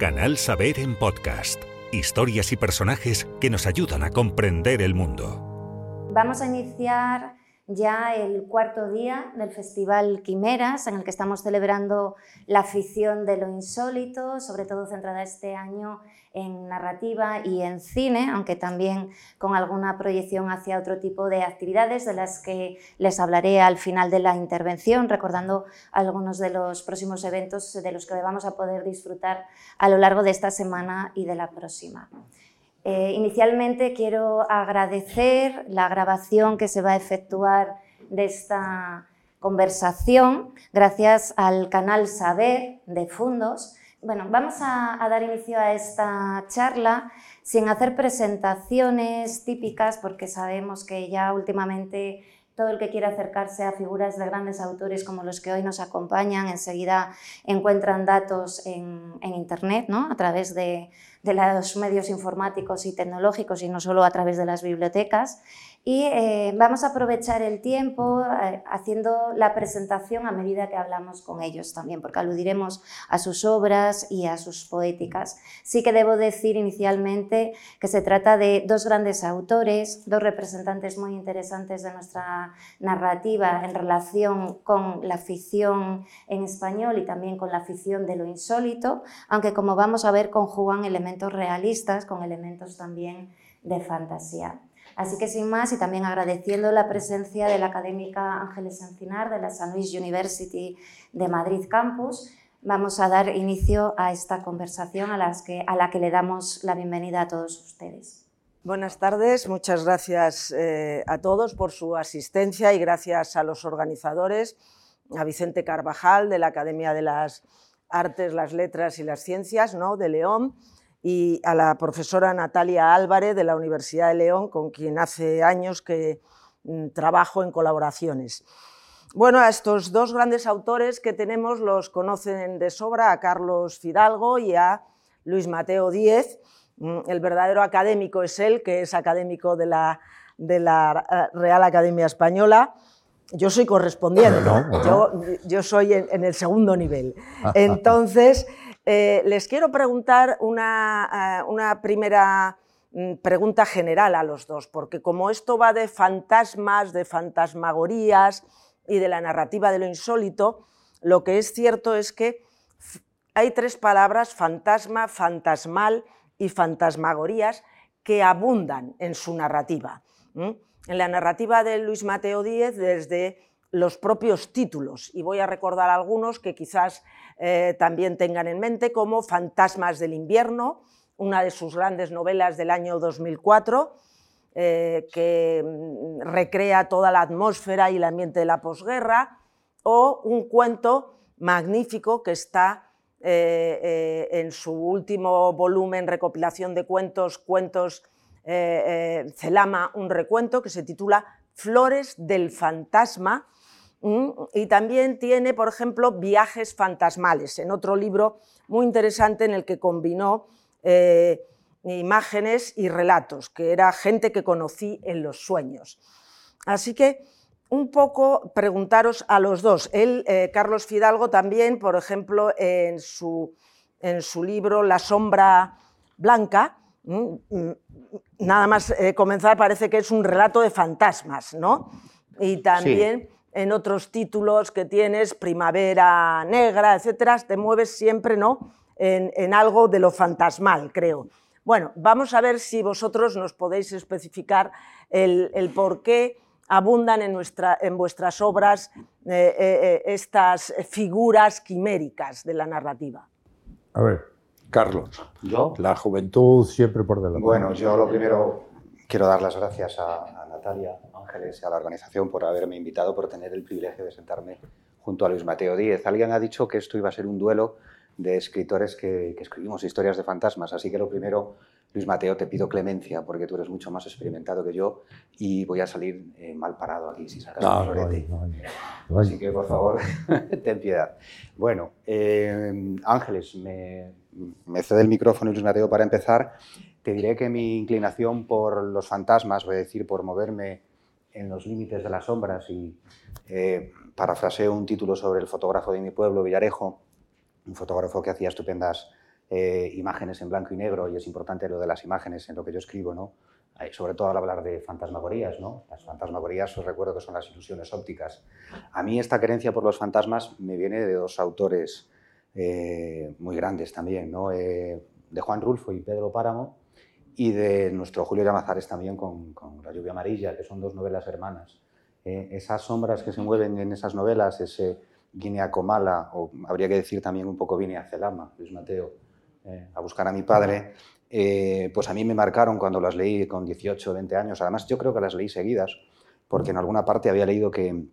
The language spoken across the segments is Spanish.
Canal Saber en podcast. Historias y personajes que nos ayudan a comprender el mundo. Vamos a iniciar ya el cuarto día del Festival Quimeras, en el que estamos celebrando la afición de lo insólito, sobre todo centrada este año en narrativa y en cine, aunque también con alguna proyección hacia otro tipo de actividades de las que les hablaré al final de la intervención, recordando algunos de los próximos eventos de los que vamos a poder disfrutar a lo largo de esta semana y de la próxima. Eh, inicialmente quiero agradecer la grabación que se va a efectuar de esta conversación gracias al canal Saber de Fundos. Bueno, vamos a, dar inicio a esta charla sin hacer presentaciones típicas porque sabemos que ya últimamente todo el que quiera acercarse a figuras de grandes autores como los que hoy nos acompañan enseguida encuentran datos en, en Internet, ¿no? a través de, de los medios informáticos y tecnológicos y no solo a través de las bibliotecas. Y eh, vamos a aprovechar el tiempo eh, haciendo la presentación a medida que hablamos con ellos también, porque aludiremos a sus obras y a sus poéticas. Sí que debo decir inicialmente que se trata de dos grandes autores, dos representantes muy interesantes de nuestra narrativa en relación con la ficción en español y también con la ficción de lo insólito, aunque como vamos a ver conjugan elementos realistas con elementos también de fantasía. Así que sin más y también agradeciendo la presencia de la académica Ángeles Encinar de la San Luis University de Madrid Campus, vamos a dar inicio a esta conversación a, la que le damos la bienvenida a todos ustedes. Buenas tardes, muchas gracias eh, a todos por su asistencia y gracias a los organizadores, a Vicente Carvajal de la Academia de las Artes, las Letras y las Ciencias ¿no? de León y a la profesora Natalia Álvarez de la Universidad de León, con quien hace años que mm, trabajo en colaboraciones. Bueno, a estos dos grandes autores que tenemos los conocen de sobra, a Carlos Fidalgo y a Luis Mateo Díez. Mm, el verdadero académico es él, que es académico de la, de la eh, Real Academia Española. Yo soy correspondiente, Yo, soy en, en, el segundo nivel. Entonces, eh, les quiero preguntar una, eh, primera mm, pregunta general a los dos, porque como esto va de fantasmas, de fantasmagorías y de la narrativa de lo insólito, lo que es cierto es que hay tres palabras, fantasma, fantasmal y fantasmagorías, que abundan en su narrativa. En la narrativa de Luis Mateo Díez, desde los propios títulos, y voy a recordar algunos que quizás eh, también tengan en mente, como Fantasmas del invierno, una de sus grandes novelas del año 2004, eh, que mm, recrea toda la atmósfera y el ambiente de la posguerra, o un cuento magnífico que está eh, en su último volumen, recopilación de cuentos, cuentos Celama, un recuento que se titula Flores del Fantasma, y también tiene, por ejemplo, Viajes fantasmales, en otro libro muy interesante en el que combinó eh, imágenes y relatos, que era gente que conocí en los sueños. Así que un poco preguntaros a los dos. Él, eh, Carlos Fidalgo, también, por ejemplo, en su, en su libro La sombra blanca, mm, mm, nada más eh, comenzar parece que es un relato de fantasmas, ¿no? Y también en otros títulos que tienes, Primavera Negra, etcétera, te mueves siempre ¿no? en, algo de lo fantasmal, creo. Bueno, vamos a ver si vosotros nos podéis especificar el, por qué abundan en, nuestra, en vuestras obras eh, eh, eh, estas figuras quiméricas de la narrativa. A ver, Carlos. ¿Yo? La juventud siempre por delante. Bueno, yo lo primero quiero dar las gracias a, a Natalia Ángeles y a la organización por haberme invitado, por tener el privilegio de sentarme junto a Luis Mateo Díez. Alguien ha dicho que esto iba a ser un duelo de escritores que, escribimos historias de fantasmas, así que lo primero, Luis Mateo, te pido clemencia porque tú eres mucho más experimentado que yo y voy a salir eh, mal parado aquí si sacas un florete. así que, por favor, ten piedad. Bueno, eh, Ángeles, me, me cede el micrófono Luis Mateo para empezar. Te diré que mi inclinación por los fantasmas, voy a decir, por moverme en los límites de las sombras y eh, parafraseo un título sobre el fotógrafo de mi pueblo, Villarejo, un fotógrafo que hacía estupendas eh, imágenes en blanco y negro, y es importante lo de las imágenes en lo que yo escribo, ¿no? sobre todo al hablar de fantasmagorías, ¿no? Las fantasmagorías os recuerdo que son las ilusiones ópticas. A mí esta creencia por los fantasmas me viene de dos autores eh, muy grandes también, ¿no? Eh, de Juan Rulfo y Pedro Páramo, y de nuestro Julio Llamazares también con, La lluvia amarilla, que son dos novelas hermanas. Eh, esas sombras que se mueven en esas novelas, ese Guinea Comala, o habría que decir también un poco Guinea Celama, Luis Mateo, a buscar a mi padre, pues a mí me marcaron cuando las leí con 18 o 20 años. Además, yo creo que las leí seguidas, porque en alguna parte había leído que,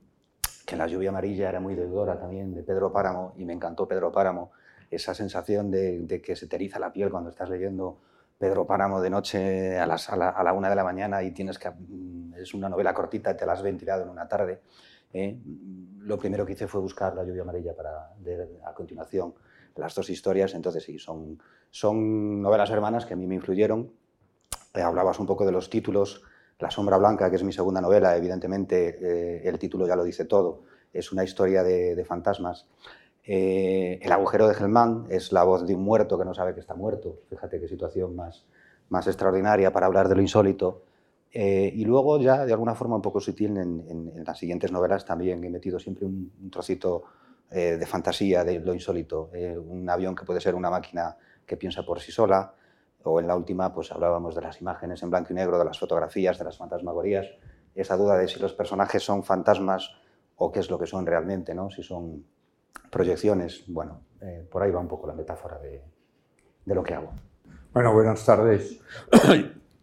que La lluvia amarilla era muy deudora también de Pedro Páramo, y me encantó Pedro Páramo, esa sensación de, que se te eriza la piel cuando estás leyendo Pedro Páramo de noche a, la, una de la mañana y tienes que... Mm, es una novela cortita y te la has ventilado en una tarde. ¿eh? Lo primero que hice fue buscar La lluvia amarilla para leer a continuación las dos historias. Entonces sí, son, son novelas hermanas que a mí me influyeron. Eh, hablabas un poco de los títulos la sombra blanca, que es mi segunda novela, evidentemente eh, el título ya lo dice todo, es una historia de, fantasmas. Eh, el agujero de Gelmán es la voz de un muerto que no sabe que está muerto. Fíjate qué situación más, extraordinaria para hablar de lo insólito. Eh, y luego ya de alguna forma un poco sutil en, las siguientes novelas también he metido siempre un, trocito de fantasía de lo insólito. un avión que puede ser una máquina que piensa por sí sola, o en la última pues hablábamos de las imágenes en blanco y negro, de las fotografías, de las fantasmagorías, esa duda de si los personajes son fantasmas o qué es lo que son realmente, ¿no? si son proyecciones. Bueno, eh, por ahí va un poco la metáfora de, de lo que hago. Bueno, buenas tardes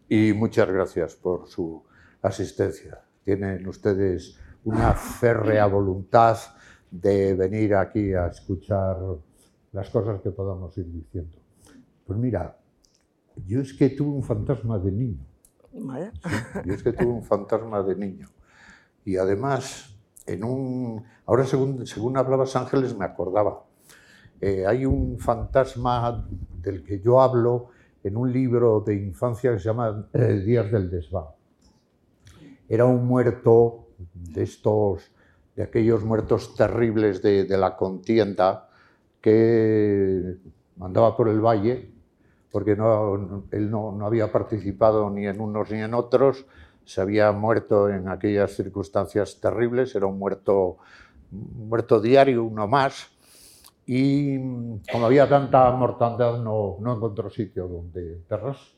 y muchas gracias por su asistencia. Tienen ustedes una férrea voluntad de venir aquí a escuchar las cosas que podamos ir diciendo. Pues mira, yo es que tuve un fantasma de niño. yo es que tuve un fantasma de niño. Y además, en un, ahora según, según hablabas Ángeles me acordaba, eh, hay un fantasma del que yo hablo en un libro de infancia que se llama eh, Días del Desván. Era un muerto de estos, de aquellos muertos terribles de, la contienda que andaba por el valle porque él no, había participado ni en unos ni en otros, se había muerto en aquellas circunstancias terribles, era un muerto, muerto diario, uno más, y como había tanta mortandad no, no encontró sitio donde enterrarse,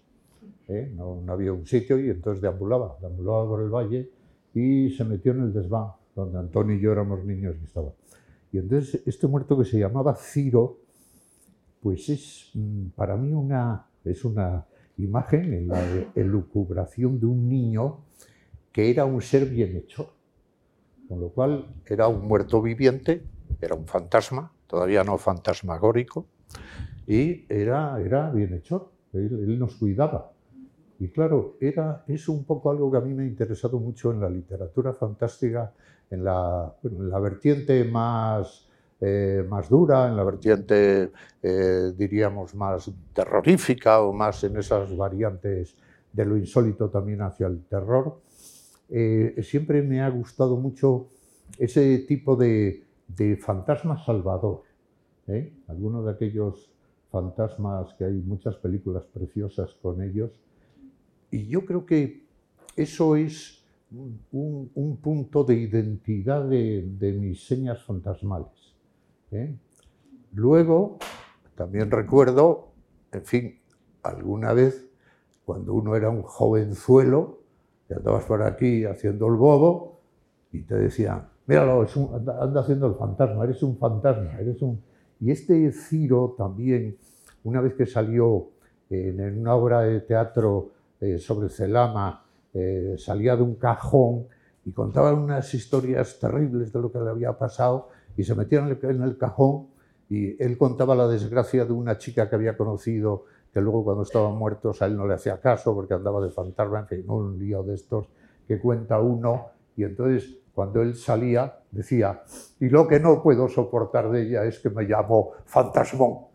¿eh? no, no, había un sitio y entonces deambulaba, deambulaba por el valle y se metió en el desván, donde Antonio y yo éramos niños y estaba. Y entonces este muerto que se llamaba Ciro, pues es mm, para mí una, es una imagen en la elucubración de un niño que era un ser bienhechor, con lo cual era un muerto viviente, era un fantasma, todavía no fantasmagórico, y era, era bienhechor, él, nos cuidaba. Y claro, era, es un poco algo que a mí me ha interesado mucho en la literatura fantástica, en la vertiente más eh, más dura, en la vertiente, eh, diríamos, más terrorífica o más en esas variantes de lo insólito también hacia el terror. Eh, siempre me ha gustado mucho ese tipo de, de fantasma salvador. Algunos de aquellos fantasmas que hay muchas películas preciosas con ellos. Y yo creo que eso es un, un punto de identidad de, de mis señas fantasmales. ¿Eh? Luego, también recuerdo, en fin, alguna vez, cuando uno era un jovenzuelo, y andabas por aquí haciendo el bobo, y te decían, míralo, anda, haciendo el fantasma, eres un fantasma, eres un... Y este Ciro también, una vez que salió en una obra de teatro eh, sobre Celama, eh, salía de un cajón y contaba unas historias terribles de lo que le había pasado y se metieron en el cajón y él contaba la desgracia de una chica que había conocido que luego cuando estaban muertos a él no le hacía caso porque andaba de fantasma, en fin, un lío de estos que cuenta uno y entonces cuando él salía decía, y lo que no puedo soportar de ella es que me llamo fantasmón.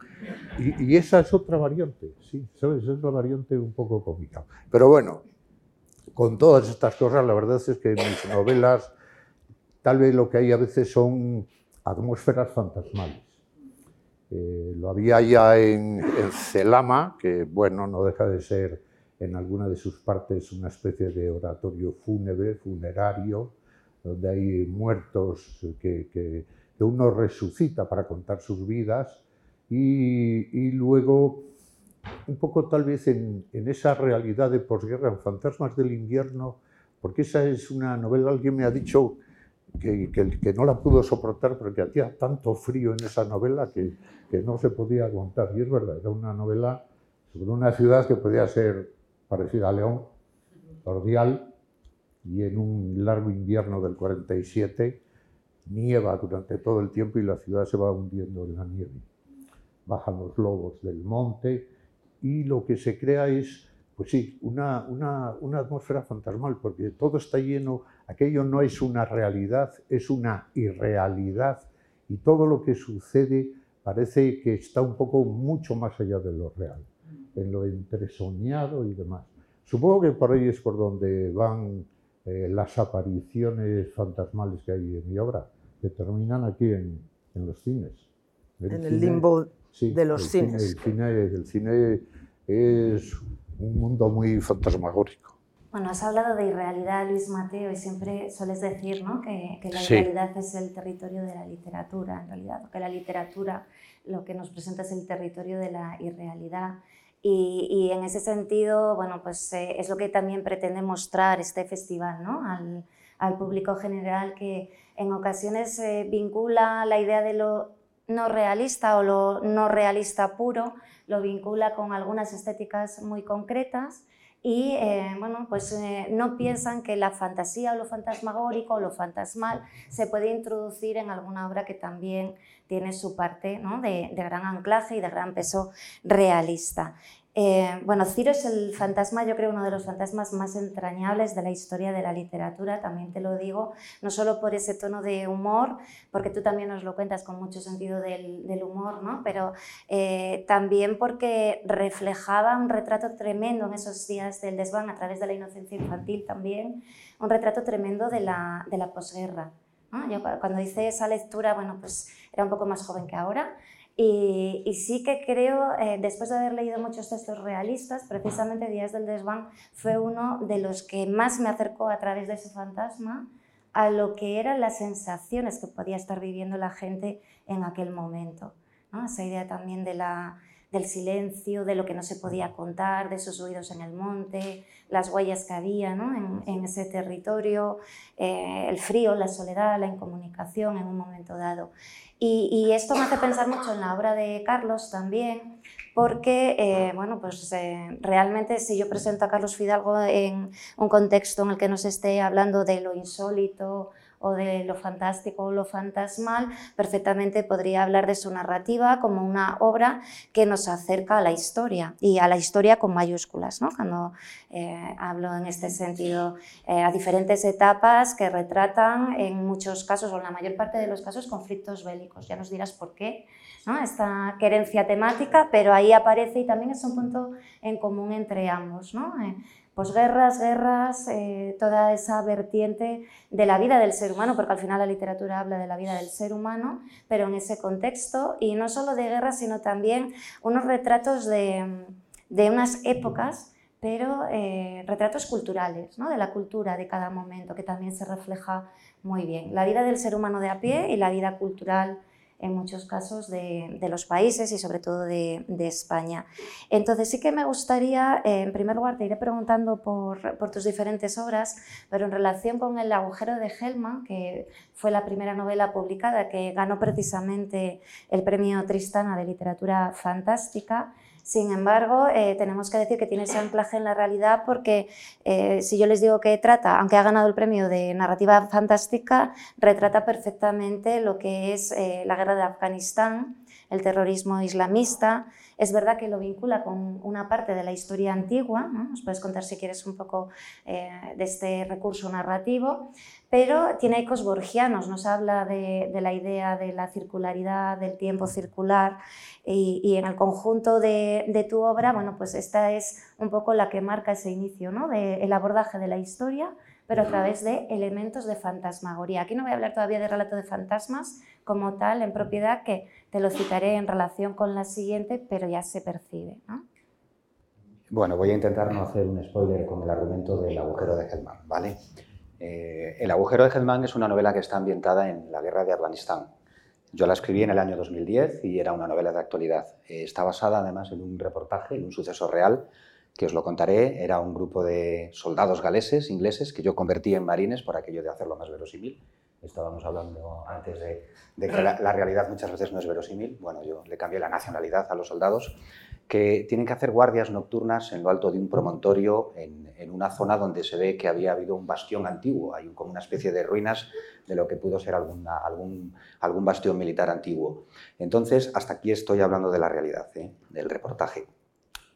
Y, esa es otra variante, sí, ¿sabes? Es la variante un poco cómica. Pero bueno, con todas estas cosas, la verdad es que mis novelas, tal vez lo que hay a veces son atmósferas fantasmales. Eh, lo había ya en, en, Celama, que bueno, no deja de ser en alguna de sus partes una especie de oratorio fúnebre, funerario, donde hay muertos que, que, uno resucita para contar sus vidas y, y luego un poco tal vez en, en, esa realidad de posguerra, en Fantasmas del Invierno, porque esa es una novela, alguien me ha dicho que, que, que, no la pudo soportar porque hacía tanto frío en esa novela que, que, no se podía aguantar. Y es verdad, era una novela sobre una ciudad que podía ser parecida a León, cordial, y en un largo invierno del 47 nieva durante todo el tiempo y la ciudad se va hundiendo en la nieve. Bajan los lobos del monte y lo que se crea es pues sí, una, una, una, atmósfera fantasmal, porque todo está lleno, aquello no es una realidad, es una irrealidad, y todo lo que sucede parece que está un poco mucho más allá de lo real, en lo entresoñado y demás. Supongo que por ahí es por donde van eh, las apariciones fantasmales que hay en mi obra, que terminan aquí en, en los cines. El en el cine, limbo sí, de los el cines. Cine, el, cine, el cine es un mundo muy fantasmagórico. Bueno, has hablado de irrealidad, Luis Mateo, y siempre sueles decir ¿no? que, que, la sí. irrealidad es el territorio de la literatura, en realidad, que la literatura lo que nos presenta es el territorio de la irrealidad. Y, y en ese sentido, bueno, pues eh, es lo que también pretende mostrar este festival ¿no? al, al público general, que en ocasiones eh, vincula la idea de lo no realista o lo no realista puro, lo vincula con algunas estéticas muy concretas y eh, bueno, pues eh, no piensan que la fantasía o lo fantasmagórico o lo fantasmal se puede introducir en alguna obra que también tiene su parte ¿no? de, de, gran anclaje y de gran peso realista. Eh, bueno, Ciro es el fantasma, yo creo, uno de los fantasmas más entrañables de la historia de la literatura, también te lo digo, no solo por ese tono de humor, porque tú también nos lo cuentas con mucho sentido del, del humor, ¿no? pero eh, también porque reflejaba un retrato tremendo en esos días del desván a través de la inocencia infantil también, un retrato tremendo de la, de la posguerra. ¿no? Yo cuando hice esa lectura, bueno, pues era un poco más joven que ahora, y, sí que creo, eh, después de haber leído muchos textos realistas, precisamente Días del Desván fue uno de los que más me acercó a través de ese fantasma a lo que eran las sensaciones que podía estar viviendo la gente en aquel momento. ¿no? Esa idea también de la, del silencio, de lo que no se podía contar, de esos ruidos en el monte, las huellas que había ¿no? en, ese territorio, eh, el frío, la soledad, la incomunicación en un momento dado. Y, y, esto me hace pensar mucho en la obra de Carlos también, porque eh, bueno, pues, eh, realmente si yo presento a Carlos Fidalgo en un contexto en el que nos esté hablando de lo insólito, o de lo fantástico o lo fantasmal, perfectamente podría hablar de su narrativa como una obra que nos acerca a la historia y a la historia con mayúsculas, ¿no? cuando eh, hablo en este sentido, eh, a diferentes etapas que retratan en muchos casos o en la mayor parte de los casos conflictos bélicos. Ya nos dirás por qué. ¿no? esta querencia temática, pero ahí aparece y también es un punto en común entre ambos. ¿no? Eh, posguerras, guerras, eh, toda esa vertiente de la vida del ser humano, porque al final la literatura habla de la vida del ser humano, pero en ese contexto, y no solo de guerras, sino también unos retratos de, de unas épocas, pero eh, retratos culturales, ¿no? de la cultura de cada momento, que también se refleja muy bien. La vida del ser humano de a pie y la vida cultural en muchos casos de, de los países y sobre todo de, de, España. Entonces sí que me gustaría, eh, en primer lugar, te iré preguntando por, por, tus diferentes obras, pero en relación con El agujero de Helma, que fue la primera novela publicada que ganó precisamente el premio Tristana de literatura fantástica, sin embargo, eh, tenemos que decir que tiene ese anclaje en la realidad porque eh, si yo les digo que trata, aunque ha ganado el premio de narrativa fantástica, retrata perfectamente lo que es eh, la guerra de Afganistán, el terrorismo islamista. Es verdad que lo vincula con una parte de la historia antigua, ¿no? nos puedes contar si quieres un poco eh, de este recurso narrativo, pero tiene ecos borgianos, nos habla de, la idea de la circularidad, del tiempo circular y, en el conjunto de, tu obra, bueno, pues esta es un poco la que marca ese inicio, ¿no? de abordaje de la historia, pero a través de elementos de fantasmagoría. Aquí no voy a hablar todavía de relato de fantasmas como tal, en propiedad, que te lo citaré en relación con la siguiente, pero ya se percibe. Bueno, voy a intentar no hacer un spoiler con el argumento del agujero de Hellman, ¿vale? Eh, el agujero de Hellman es una novela que está ambientada en la guerra de Afganistán. Yo la escribí en el año 2010 y era una novela de actualidad. Eh, está basada además en un reportaje, en un suceso real, que os lo contaré. Era un grupo de soldados galeses, ingleses, que yo convertí en marines por aquello de hacerlo más verosímil. Estábamos hablando antes de, que la, la, realidad muchas veces no es verosímil. Bueno, yo le cambié la nacionalidad a los soldados que tienen que hacer guardias nocturnas en lo alto de un promontorio, en, una zona donde se ve que había habido un bastión antiguo, hay como una especie de ruinas de lo que pudo ser alguna, algún, algún bastión militar antiguo. Entonces, hasta aquí estoy hablando de la realidad, ¿eh? del reportaje.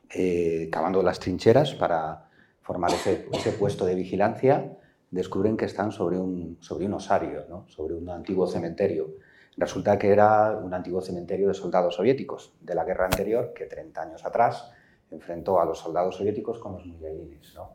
Eh, cavando las trincheras para formar ese, ese, puesto de vigilancia, descubren que están sobre un, sobre un osario, ¿no? sobre un antiguo cementerio Resulta que era un antiguo cementerio de soldados soviéticos de la guerra anterior, que 30 años atrás enfrentó a los soldados soviéticos con los mujahidines. ¿no?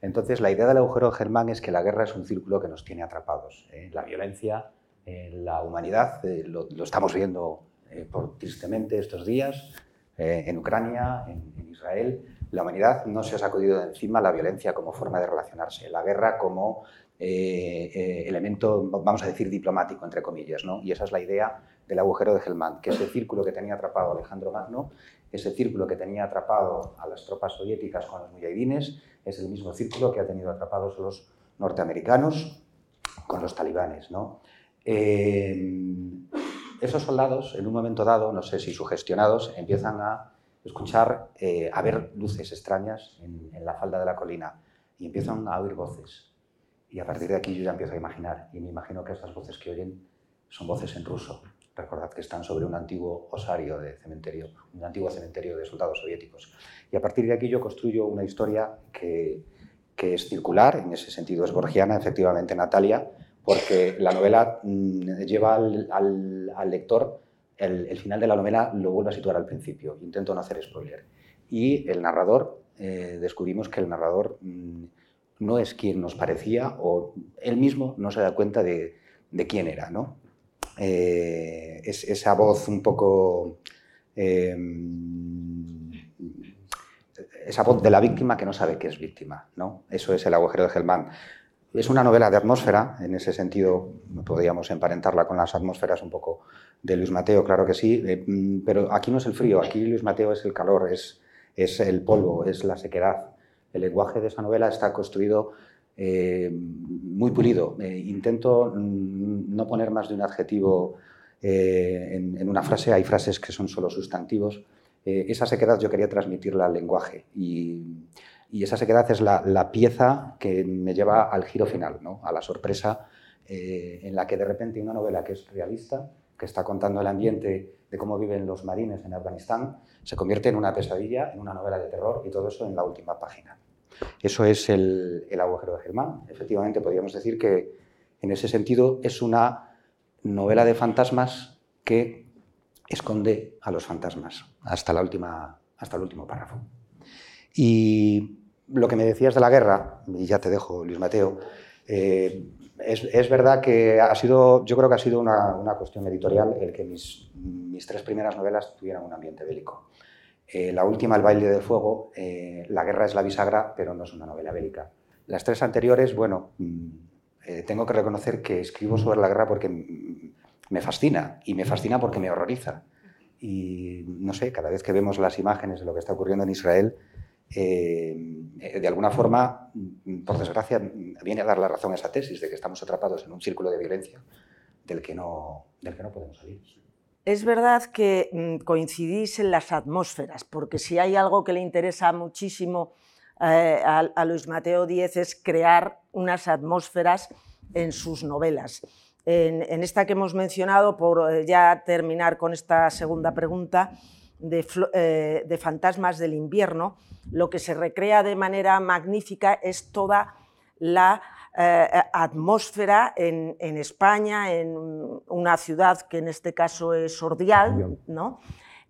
Entonces, la idea del agujero germán es que la guerra es un círculo que nos tiene atrapados. ¿eh? La violencia, eh, la humanidad, eh, lo, estamos viendo por, tristemente estos días en Ucrania, en, en, Israel. La humanidad no se ha sacudido de encima la violencia como forma de relacionarse, la guerra como eh, eh, elemento, vamos a decir, diplomático, entre comillas. ¿no? Y esa es la idea del agujero de Helmand, que ese círculo que tenía atrapado Alejandro Magno, ese círculo que tenía atrapado a las tropas soviéticas con los mujahidines, es el mismo círculo que ha tenido atrapados los norteamericanos con los talibanes. ¿no? Eh, esos soldados, en un momento dado, no sé si sugestionados, empiezan a escuchar, a ver luces extrañas en, en la falda de la colina y empiezan a oír voces y a partir de aquí yo ya empiezo a imaginar, y me imagino que estas voces que oyen son voces en ruso. Recordad que están sobre un antiguo osario de cementerio, un antiguo cementerio de soldados soviéticos. Y a partir de aquí yo construyo una historia que, que es circular, en ese sentido es borgiana, efectivamente Natalia, porque la novela mm, lleva al, al, lector, el, el, final de la novela lo vuelve a situar al principio, intento no hacer spoiler. Y el narrador, eh, descubrimos que el narrador... Mm, no es quien nos parecía o él mismo no se da cuenta de, quién era. ¿no? Eh, es esa voz un poco... Em, esa voz de la víctima que no sabe que es víctima. ¿no? Eso es el agujero de Gelman. Es una novela de atmósfera, en ese sentido podríamos emparentarla con las atmósferas un poco de Luis Mateo, claro que sí, eh, pero aquí no es el frío, aquí Luis Mateo es el calor, es, el polvo, es la sequedad, el lenguaje de esa novela está construido eh, muy pulido. Eh, intento mm, no poner más de un adjetivo en, una frase, hay frases que son solo sustantivos. esa sequedad yo quería transmitirla al lenguaje esa sequedad es la, pieza que me lleva al giro final, ¿no? a la sorpresa en la que de repente una novela que es realista, que está contando el ambiente de cómo viven los marines en Afganistán, se convierte en una pesadilla, en una novela de terror y todo eso en la última página. Eso es el, agujero de Germán. Efectivamente, podríamos decir que en ese sentido es una novela de fantasmas que esconde a los fantasmas hasta, la última, hasta el último párrafo. Y lo que me decías de la guerra, y ya te dejo, Luis Mateo, eh, es, verdad que ha sido, yo creo que ha sido una, cuestión editorial el que mis, mis, tres primeras novelas tuvieran un ambiente bélico. Eh, la última, El baile de fuego, eh, La guerra es la bisagra, pero no es una novela bélica. Las tres anteriores, bueno, mm, eh, tengo que reconocer que escribo sobre la guerra porque me fascina, y me fascina porque me horroriza. Y no sé, cada vez que vemos las imágenes de lo que está ocurriendo en Israel, de alguna forma, por desgracia, viene a dar la razón a esa tesis de que estamos atrapados en un círculo de violencia del que no, del que no podemos salir. Es verdad que mm, coincidís en las atmósferas, porque si hay algo que le interesa muchísimo eh, a, Luis Mateo Díez es crear unas atmósferas en sus novelas. En, esta que hemos mencionado, por eh, ya terminar con esta segunda pregunta, de, eh, de Fantasmas del invierno, lo que se recrea de manera magnífica es toda la eh, atmósfera en, España, en una ciudad que en este caso es Ordial, ¿no?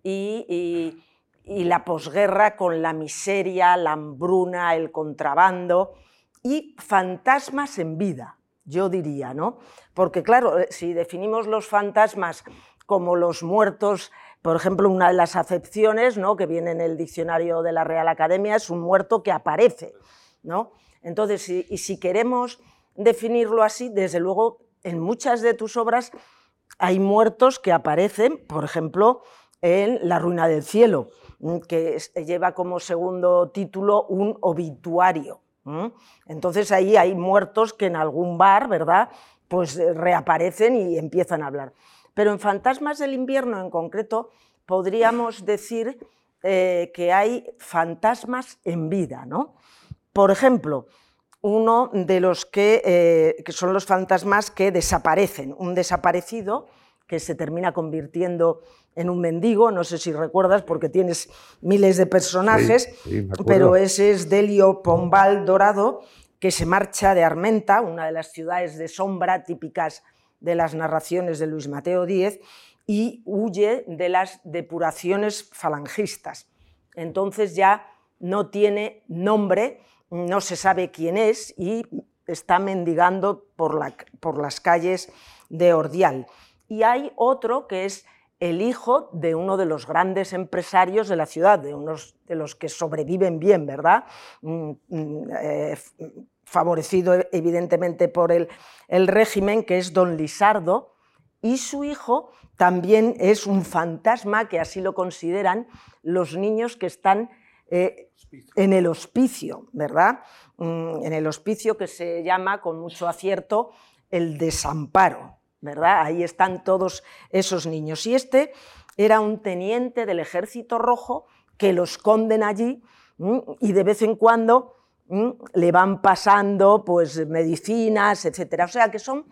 y, la posguerra con la miseria, la hambruna, el contrabando, y fantasmas en vida, yo diría, ¿no? Porque claro, eh, si definimos los fantasmas como los muertos, por ejemplo, una de las acepciones ¿no? que viene en el diccionario de la Real Academia es un muerto que aparece. Entonces, y si queremos definirlo así, desde luego, en muchas de tus obras hay muertos que aparecen, por ejemplo, en La ruina del cielo, que lleva como segundo título un obituario. Entonces ahí hay muertos que en algún bar, ¿verdad? Pues eh, reaparecen y empiezan a hablar. Pero en Fantasmas del invierno en concreto podríamos decir eh, que hay fantasmas en vida, ¿no? Por ejemplo, uno de los que, eh, que son los fantasmas que desaparecen, un desaparecido que se termina convirtiendo en un mendigo, no sé si recuerdas porque tienes miles de personajes, pero ese es Delio Pombal Dorado, que se marcha de Armenta, una de las ciudades de sombra típicas de las narraciones de Luis Mateo Díez, y huye de las depuraciones falangistas. Entonces ya no tiene nombre, no se sabe quién es y está mendigando por, la, por las calles de Ordial. Y hay otro que es el hijo de uno de los grandes empresarios de la ciudad, de unos de los que sobreviven bien, ¿verdad? Mm, mm, favorecido evidentemente por el, el régimen, que es don Lisardo, y su hijo también es un fantasma, que así lo consideran los niños que están eh, en el hospicio, ¿verdad? Mm, en el hospicio que se llama con mucho acierto el desamparo. ¿verdad? Ahí están todos esos niños. Y este era un teniente del Ejército Rojo que lo esconden allí y de vez en cuando le van pasando pues, medicinas, etc. O sea que son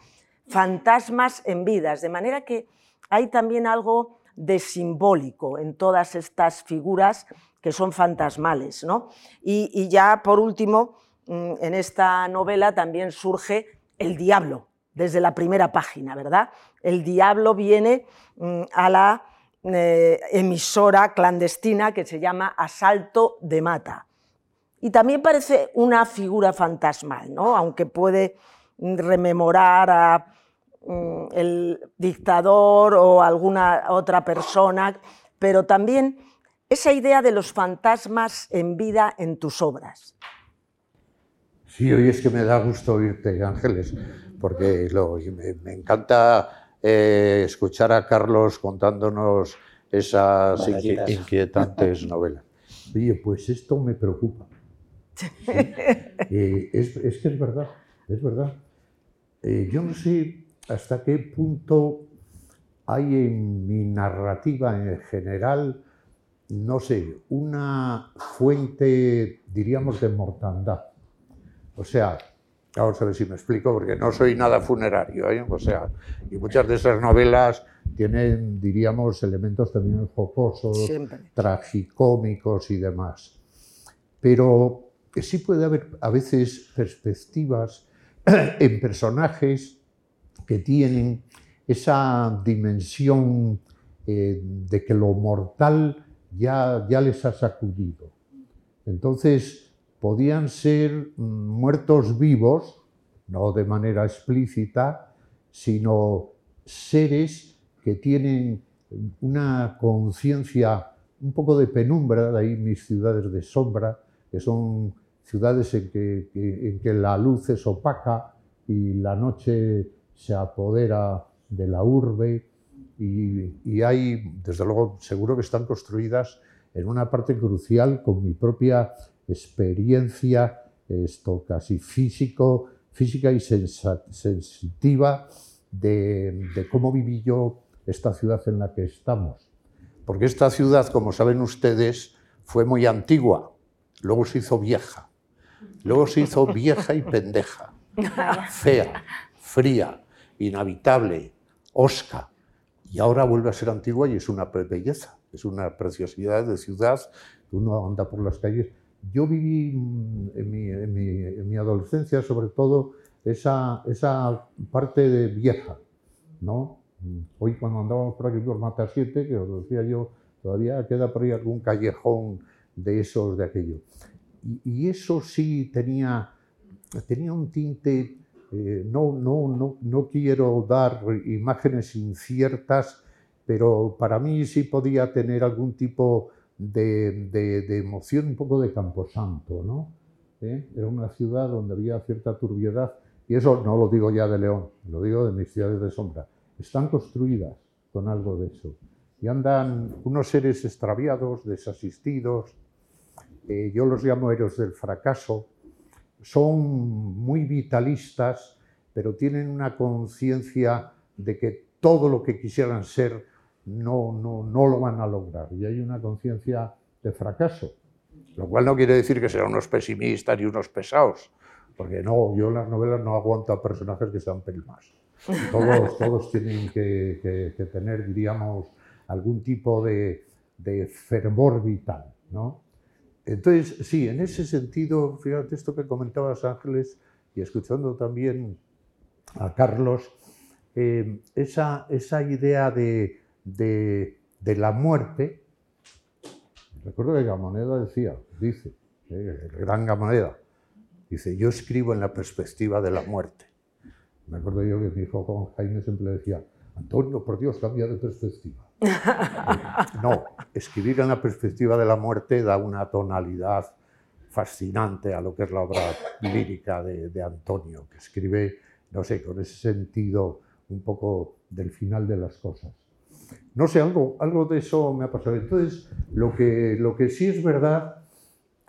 fantasmas en vidas, de manera que hay también algo de simbólico en todas estas figuras que son fantasmales. ¿no? Y, ya por último, en esta novela también surge el diablo, desde la primera página, ¿verdad? El diablo viene mm, a la eh, emisora clandestina que se llama Asalto de Mata. Y también parece una figura fantasmal, ¿no? aunque puede rememorar a mm, el dictador o alguna otra persona, pero también esa idea de los fantasmas en vida en tus obras. Sí, hoy es que me da gusto oírte, Ángeles, porque me, encanta eh, escuchar a Carlos contándonos esas inquietantes novelas. Oye, pues esto me preocupa. Eh, es, que es verdad, es verdad. Eh, yo no sé hasta qué punto hay en mi narrativa en general, no sé, una fuente, diríamos, de mortandad. O sea, Vamos a ver si me explico, porque no soy nada funerario. ¿eh? O sea, y muchas de esas novelas tienen, diríamos, elementos también jocosos, tragicómicos y demás. Pero sí puede haber a veces perspectivas en personajes que tienen esa dimensión eh, de que lo mortal ya, ya les ha sacudido. Entonces, podían ser mm, muertos vivos, no de manera explícita, sino seres que tienen una conciencia un poco de penumbra, de ahí mis ciudades de sombra, que son ciudades en que, en que la luz es opaca y la noche se apodera de la urbe y, y, hay, desde luego, seguro que están construidas en una parte crucial con mi propia experiencia, esto casi físico, física y sensitiva de, de cómo viví yo esta ciudad en la que estamos. Porque esta ciudad, como saben ustedes, fue muy antigua, luego se hizo vieja, luego se hizo vieja y pendeja, fea, fría, inhabitable, osca, y ahora vuelve a ser antigua y es una belleza, es una preciosidad de ciudad, uno anda por las calles. Yo viví mm, en mi, adolescencia, sobre todo, esa, esa parte de vieja, ¿no? Hoy cuando andábamos por aquí por Mata 7, que os decía yo, todavía queda por ahí algún callejón de esos, de aquello. Y, eso sí tenía tenía un tinte, eh, no, no, no, no quiero dar imágenes inciertas, pero para mí sí podía tener algún tipo de, de, emoción, un poco de camposanto, ¿no? ¿Eh? Era una ciudad donde había cierta turbiedad, y eso no lo digo ya de León, lo digo de mis ciudades de sombra. Están construidas con algo de eso. Y andan unos seres extraviados, desasistidos, eh, yo los llamo héroes del fracaso, son muy vitalistas, pero tienen una conciencia de que todo lo que quisieran ser no, no, no lo van a lograr. Y hay una conciencia de fracaso, lo cual no quiere decir que sean unos pesimistas y unos pesados, porque no, yo en las novelas no aguanto a personajes que sean más. Todos, todos tienen que, tener, diríamos, algún tipo de, de fervor vital, ¿no? Entonces, sí, en ese sentido, fíjate esto que comentabas Ángeles y escuchando también a Carlos, eh, esa, esa, idea de, de, la muerte, recuerdo que Gamoneda decía, dice, eh, el gran Gamoneda, dice, yo escribo en la perspectiva de la muerte. Me acuerdo yo que mi hijo Juan Jaime siempre decía, Antonio, por Dios, cambia de perspectiva. No, escribir en la perspectiva de la muerte da una tonalidad fascinante a lo que es la obra lírica de, Antonio, que escribe, no sé, con ese sentido un poco del final de las cosas. No sé, algo, algo de eso me ha pasado. Entonces, lo que, lo que sí es verdad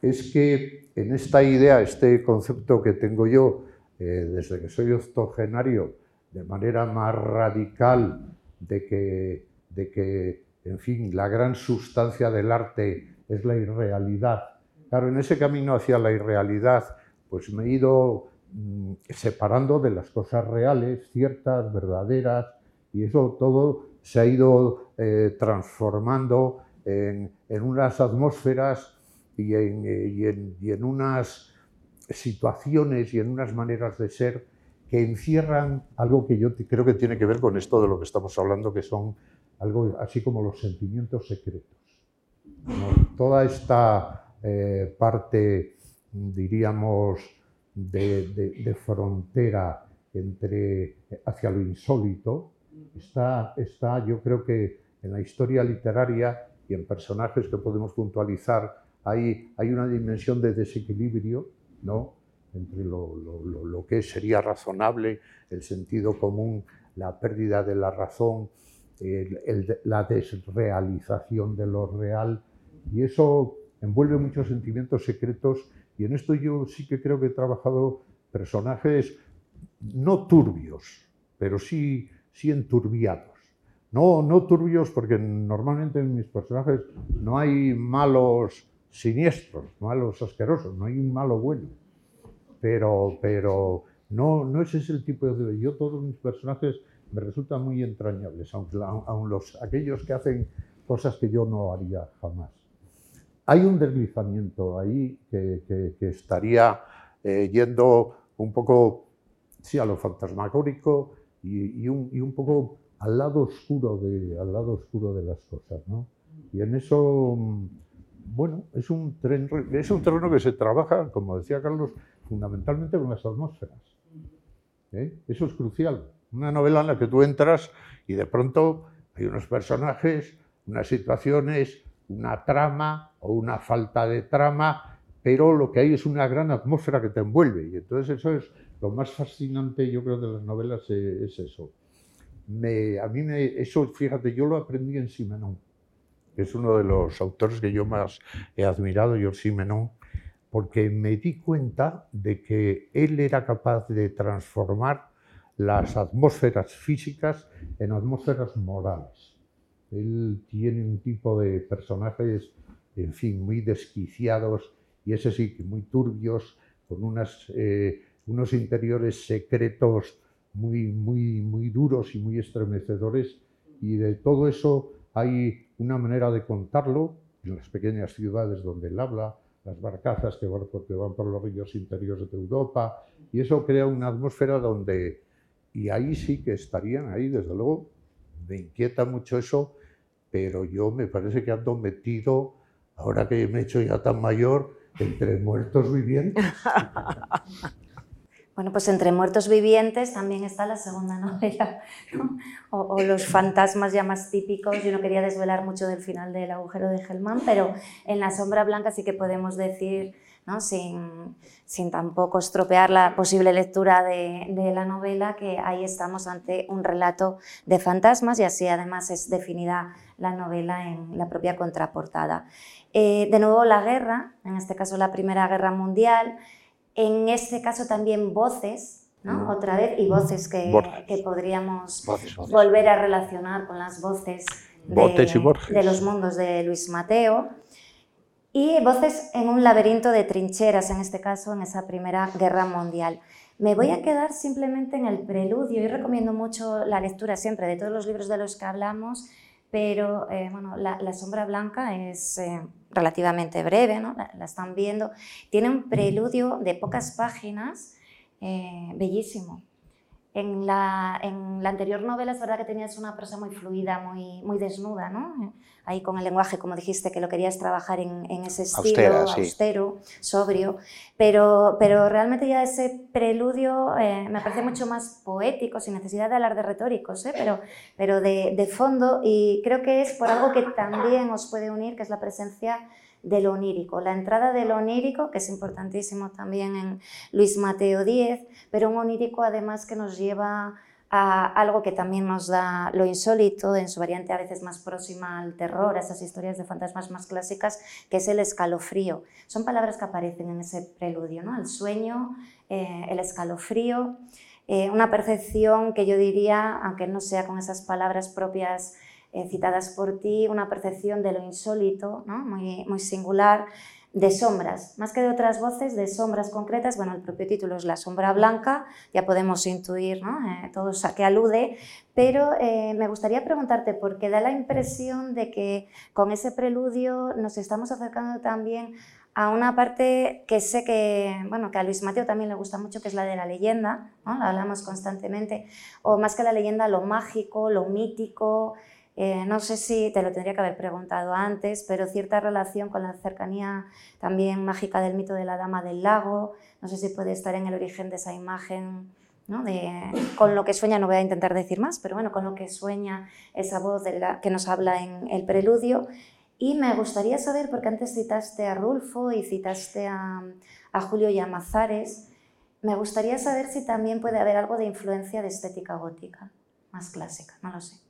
es que en esta idea, este concepto que tengo yo eh, desde que soy octogenario, de manera más radical de que de que, en fin, la gran sustancia del arte es la irrealidad. Claro, en ese camino hacia la irrealidad, pues me he ido mm, separando de las cosas reales, ciertas, verdaderas, y eso todo se ha ido eh, transformando en, unas atmósferas y en, eh, y en unas situaciones y en unas maneras de ser que encierran algo que yo creo que tiene que ver con esto de lo que estamos hablando, que son algo así como los sentimientos secretos. Toda esta eh, parte, diríamos, de, frontera entre, hacia lo insólito, está, está, yo creo que en la historia literaria y en personajes que podemos puntualizar, hay, hay una dimensión de desequilibrio ¿no? entre lo, lo, lo que sería razonable, el sentido común, la pérdida de la razón, la desrealización de lo real y eso envuelve muchos sentimientos secretos y en esto yo sí que creo que he trabajado personajes no turbios, pero sí, sí enturbiados. No, no turbios porque normalmente en mis personajes no hay malos siniestros, malos asquerosos, no hay un malo bueno. Pero, pero no, no ese es el tipo de... Yo todos mis personajes me resultan muy entrañables, aunque aun los, aquellos que hacen cosas que yo no haría jamás. Hay un deslizamiento ahí que, estaría eh, yendo un poco sí, a lo fantasmagórico y, y, un, poco al lado, oscuro de, al lado oscuro de las cosas. ¿no? Y en eso, bueno, es un, tren, terreno que se trabaja, como decía Carlos, fundamentalmente con las atmósferas. ¿eh? Eso es crucial. Una novela en la que tú entras y de pronto hay unos personajes, unas situaciones, una trama o una falta de trama, pero lo que hay es una gran atmósfera que te envuelve. Y entonces eso es lo más fascinante, yo creo, de las novelas, eh, es eso. A mí eso, fíjate, yo lo aprendí en Simenon, es uno de los autores que yo más he admirado, Georges Simenon, porque me di cuenta de que él era capaz de transformar las atmósferas físicas en atmósferas morales. Él tiene un tipo de personajes, en fin, muy desquiciados y ese sí, muy turbios, con eh, unos interiores secretos muy, muy, muy duros y muy estremecedores. Y de todo eso hay una manera de contarlo en las pequeñas ciudades donde él habla, las barcazas que van, que van por los ríos interiores de Europa, y eso crea una atmósfera donde y ahí sí que estarían ahí, desde luego, me inquieta mucho eso, pero yo me parece que ando metido, ahora que me he hecho ya tan mayor, entre muertos vivientes. Bueno, pues entre muertos vivientes también está la segunda novela, o, los fantasmas ya más típicos. Yo no quería desvelar mucho del final del agujero de Hellman, pero en La sombra blanca sí que podemos decir, ¿no? sin, sin, tampoco estropear la posible lectura de, de, la novela, que ahí estamos ante un relato de fantasmas y así además es definida la novela en la propia contraportada. Eh, de nuevo la guerra, en este caso la Primera Guerra Mundial, en este caso también voces, ¿no? Mm. Otra vez, y voces que, que podríamos volver a relacionar con las voces de, los mundos de Luis Mateo. Y voces en un laberinto de trincheras, en este caso, en esa Primera Guerra Mundial. Me voy a quedar simplemente en el preludio. Yo recomiendo mucho la lectura siempre de todos los libros de los que hablamos, pero eh, bueno, la, Sombra Blanca es eh, relativamente breve, ¿no? la, están viendo. Tiene un preludio de pocas páginas, eh, bellísimo. En la, en la, anterior novela es verdad que tenías una prosa muy fluida, muy, muy desnuda, ¿no? Ahí con el lenguaje, como dijiste, que lo querías trabajar en, en ese estilo austero, sobrio, pero, pero realmente ya ese preludio eh, me parece mucho más poético, sin necesidad de hablar de retóricos, ¿eh? pero, pero de, de fondo, y creo que es por algo que también os puede unir, que es la presencia de lo onírico. La entrada de lo onírico, que es importantísimo también en Luis Mateo X, pero un onírico además que nos lleva a algo que también nos da lo insólito, en su variante a veces más próxima al terror, a esas historias de fantasmas más clásicas, que es el escalofrío. Son palabras que aparecen en ese preludio, ¿no? El sueño, eh, el escalofrío, eh, una percepción que yo diría, aunque no sea con esas palabras propias citadas por ti, una percepción de lo insólito, muy, muy singular, de sombras, más que de otras voces, de sombras concretas. Bueno, el propio título es La sombra blanca, ya podemos intuir ¿no? Eh, todo a qué alude, pero eh, me gustaría preguntarte, porque da la impresión de que con ese preludio nos estamos acercando también a una parte que sé que, bueno, que a Luis Mateo también le gusta mucho, que es la de la leyenda, ¿no? la hablamos constantemente, o más que la leyenda, lo mágico, lo mítico, eh, no sé si te lo tendría que haber preguntado antes, pero cierta relación con la cercanía también mágica del mito de la Dama del Lago. No sé si puede estar en el origen de esa imagen, ¿no? de, con lo que sueña, no voy a intentar decir más, pero bueno, con lo que sueña esa voz que nos habla en el preludio. Y me gustaría saber, porque antes citaste a Rulfo y citaste a, a Julio Llamazares, me gustaría saber si también puede haber algo de influencia de estética gótica, más clásica, no lo sé.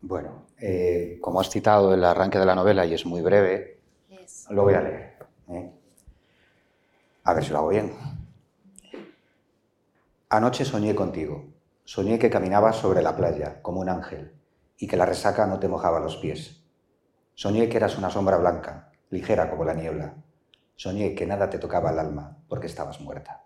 Bueno, eh, como has citado el arranque de la novela y es muy breve, lo voy a leer. ¿eh? A ver si lo hago bien. Anoche soñé contigo. Soñé que caminabas sobre la playa como un ángel y que la resaca no te mojaba los pies. Soñé que eras una sombra blanca, ligera como la niebla. Soñé que nada te tocaba el alma porque estabas muerta.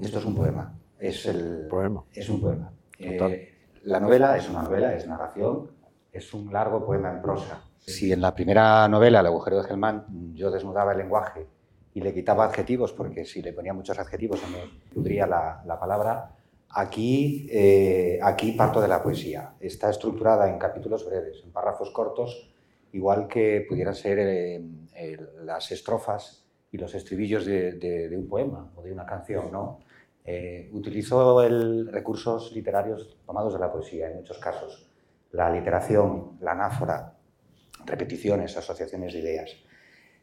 Esto es un poema. Es el poema. Es un poema. Eh, la novela es una novela, es narración, es un largo poema en prosa. Si en la primera novela, El agujero de Gelman, yo desnudaba el lenguaje y le quitaba adjetivos, porque si le ponía muchos adjetivos se me pudría la, palabra, aquí, eh, aquí parto de la poesía. Está estructurada en capítulos breves, en párrafos cortos, igual que pudieran ser eh, las estrofas y los estribillos de, de, un poema o de una canción, ¿no? Eh, utilizó el, recursos literarios tomados de la poesía en muchos casos. La literación, la anáfora, repeticiones, asociaciones de ideas.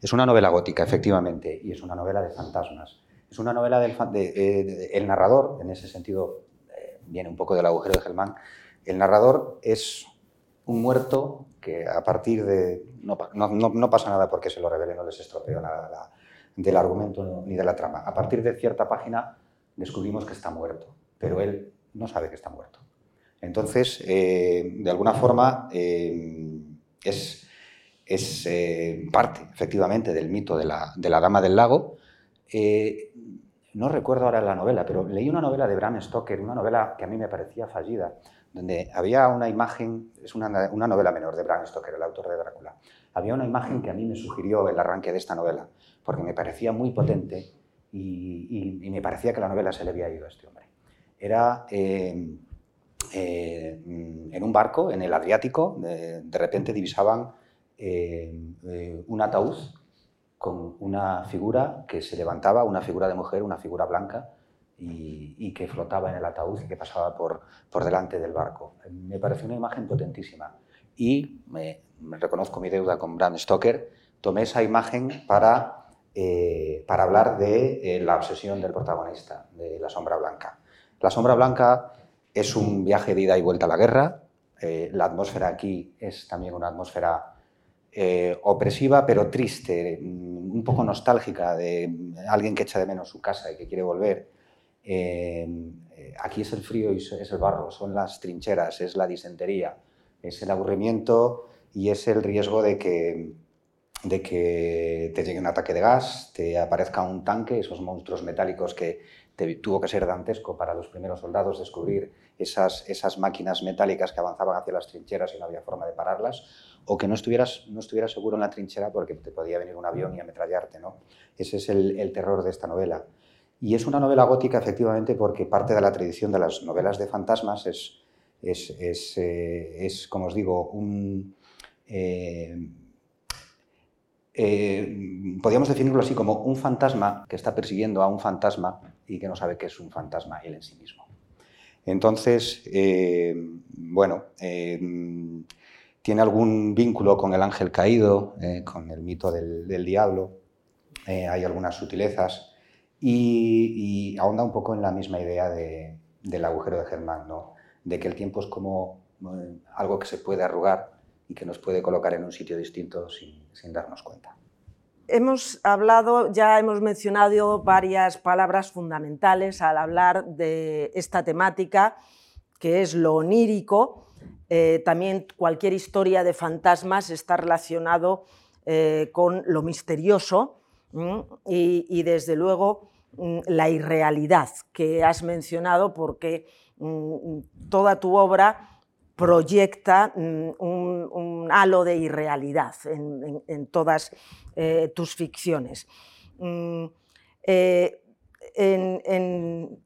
Es una novela gótica, efectivamente, y es una novela de fantasmas. Es una novela del eh, el narrador, en ese sentido, eh, viene un poco del agujero de Gelman. El narrador es un muerto que a partir de... No, no, pasa nada porque se lo revele, no les estropeo nada del argumento ni de la trama. A partir de cierta página descubrimos que está muerto, pero él no sabe que está muerto. Entonces, eh, de alguna forma, eh, es, es eh, parte, efectivamente, del mito de la, de la Dama del Lago. no recuerdo ahora la novela, pero leí una novela de Bram Stoker, una novela que a mí me parecía fallida, donde había una imagen, es una, una novela menor de Bram Stoker, el autor de Drácula, había una imagen que a mí me sugirió el arranque de esta novela, porque me parecía muy potente y, me parecía que la novela se le había ido a este hombre. Era eh, eh, en un barco, en el Adriático, de, repente divisaban eh, un ataúd con una figura que se levantaba, una figura de mujer, una figura blanca, y, que flotaba en el ataúd y que pasaba por, por delante del barco. Me pareció una imagen potentísima. Y me, reconozco mi deuda con Bram Stoker, tomé esa imagen para, eh, para hablar de eh, la obsesión del protagonista, de La Sombra Blanca. La Sombra Blanca es un viaje de ida y vuelta a la guerra. Eh, la atmósfera aquí es también una atmósfera opresiva, pero triste, mm, un poco nostálgica, de alguien que echa de menos su casa y que quiere volver. Aquí es el frío y es el barro, son las trincheras, es la disentería, es el aburrimiento y es el riesgo de que, de que te llegue un ataque de gas, te aparezca un tanque, esos monstruos metálicos que tuvo que ser dantesco para los primeros soldados descubrir esas, esas máquinas metálicas que avanzaban hacia las trincheras y no había forma de pararlas, o que no estuvieras, no estuvieras seguro en la trinchera porque te podía venir un avión y ametrallarte. ¿no? Ese es el, terror de esta novela. Y es una novela gótica, efectivamente, porque parte de la tradición de las novelas de fantasmas es, es, es, eh, como os digo, un... Eh, eh, podríamos definirlo así como un fantasma que está persiguiendo a un fantasma y que no sabe que es un fantasma él en sí mismo. Entonces, bueno, tiene algún vínculo con el ángel caído, con el mito del, diablo, hay algunas sutilezas y, ahonda un poco en la misma idea del agujero de Germán, ¿no? de que el tiempo es como eh, algo que se puede arrugar y que nos puede colocar en un sitio distinto sin, darnos cuenta. Hemos hablado, ya hemos mencionado varias palabras fundamentales al hablar de esta temática, que es lo onírico. Eh, también cualquier historia de fantasmas está relacionado eh, con lo misterioso y, y, desde luego Mm, la irrealidad que has mencionado porque mm, toda tu obra proyecta mm, un, halo de irrealidad en, todas eh, tus ficciones. Eh, en,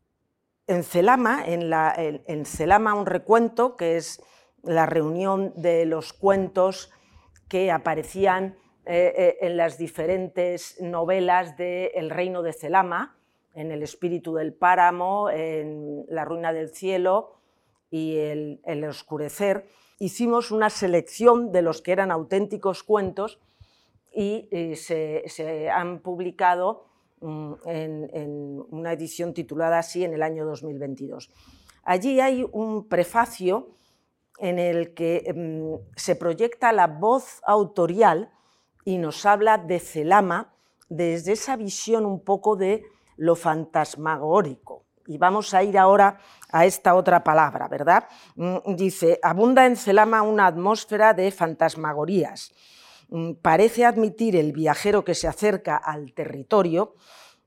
Celama, en, Celama un recuento, que es la reunión de los cuentos que aparecían eh, en las diferentes novelas de El reino de Celama, en El espíritu del páramo, en La ruina del cielo y El, oscurecer, hicimos una selección de los que eran auténticos cuentos y, eh, se, han publicado mm, en, una edición titulada así en el año 2022. Allí hay un prefacio en el que mm, se proyecta la voz autorial y nos habla de Celama desde esa visión un poco de lo fantasmagórico. Y vamos a ir ahora a esta otra palabra, ¿verdad? Mm, dice, abunda en Celama una atmósfera de fantasmagorías. Mm, parece admitir el viajero que se acerca al territorio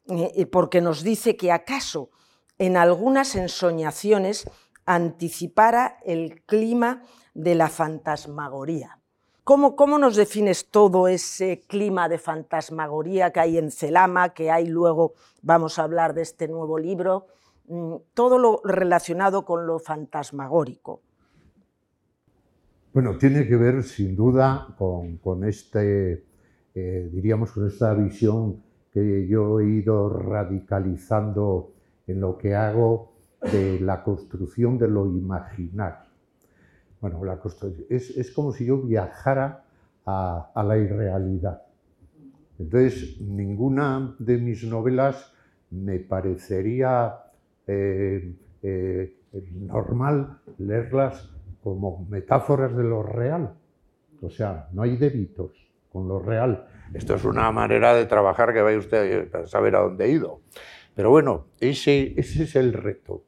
eh, porque nos dice que acaso en algunas ensoñaciones anticipara el clima de la fantasmagoría. ¿Cómo, nos defines todo ese clima de fantasmagoría que hay en Celama, que hay luego, vamos a hablar de este nuevo libro, todo lo relacionado con lo fantasmagórico? Bueno, tiene que ver sin duda con, este, eh, diríamos, con esta visión que yo he ido radicalizando en lo que hago de la construcción de lo imaginario. Bueno, la es, como si yo viajara a, la irrealidad. Entonces, ninguna de mis novelas me parecería eh, eh, normal leerlas como metáforas de lo real. O sea, no hay débitos con lo real. Esto es una manera de trabajar que vaya usted a saber a dónde he ido. Pero bueno, ese, es el reto.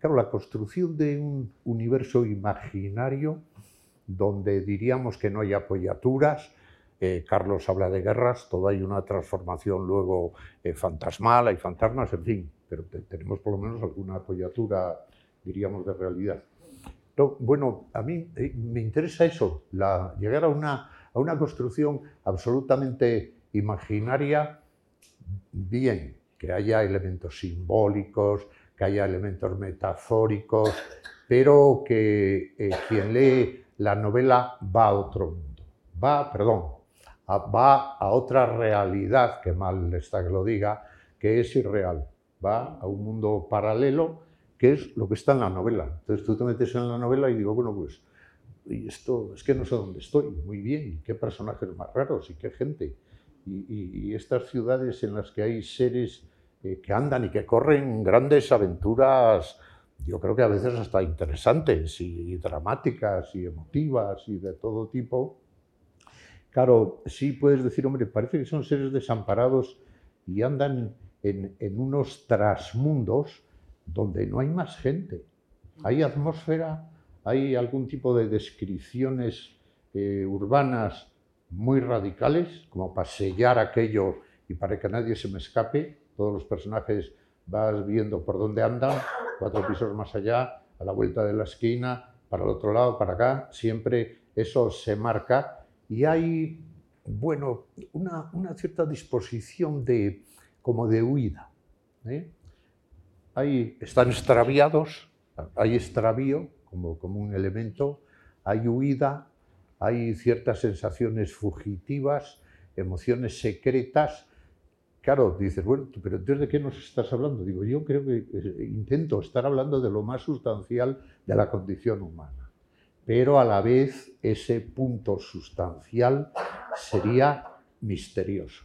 Claro, la construcción de un universo imaginario donde diríamos que no hay apoyaturas, eh, Carlos habla de guerras, todo hay una transformación luego fantasmal, hay fantasmas, en fin, pero tenemos por lo menos alguna apoyatura, diríamos, de realidad. bueno, a mí eh, me interesa eso, llegar a una, a una construcción absolutamente imaginaria, bien, que haya elementos simbólicos, que haya elementos metafóricos, pero que eh, quien lee la novela va a otro mundo, va, perdón, va a otra realidad, que mal está que lo diga, que es irreal. Va a un mundo paralelo que es lo que está en la novela. Entonces tú te metes en la novela y digo, bueno, pues y esto es que no sé dónde estoy, muy bien, y qué personajes más raros y qué gente. Y, estas ciudades en las que hay seres eh, que andan y que corren grandes aventuras, yo creo que a veces hasta interesantes y, dramáticas y emotivas y de todo tipo. Claro, sí puedes decir, hombre, parece que son seres desamparados y andan en, en unos trasmundos donde no hay más gente. Hay atmósfera hay algún tipo de descripciones eh, urbanas muy radicales, como para sellar aquello y para que nadie se me escape. Todos los personajes vas viendo por dónde andan, cuatro pisos más allá, a la vuelta de la esquina, para el otro lado, para acá. Siempre eso se marca y hay, bueno, una, cierta disposición de, como de huida. ¿eh? están extraviados, hay extravío, como, un elemento, hay huida, hay ciertas sensaciones fugitivas, emociones secretas. Claro, dices, bueno, pero de qué nos estás hablando? Digo, yo creo que eh, intento estar hablando de lo más sustancial de la condición humana, pero a la vez ese punto sustancial sería misterioso.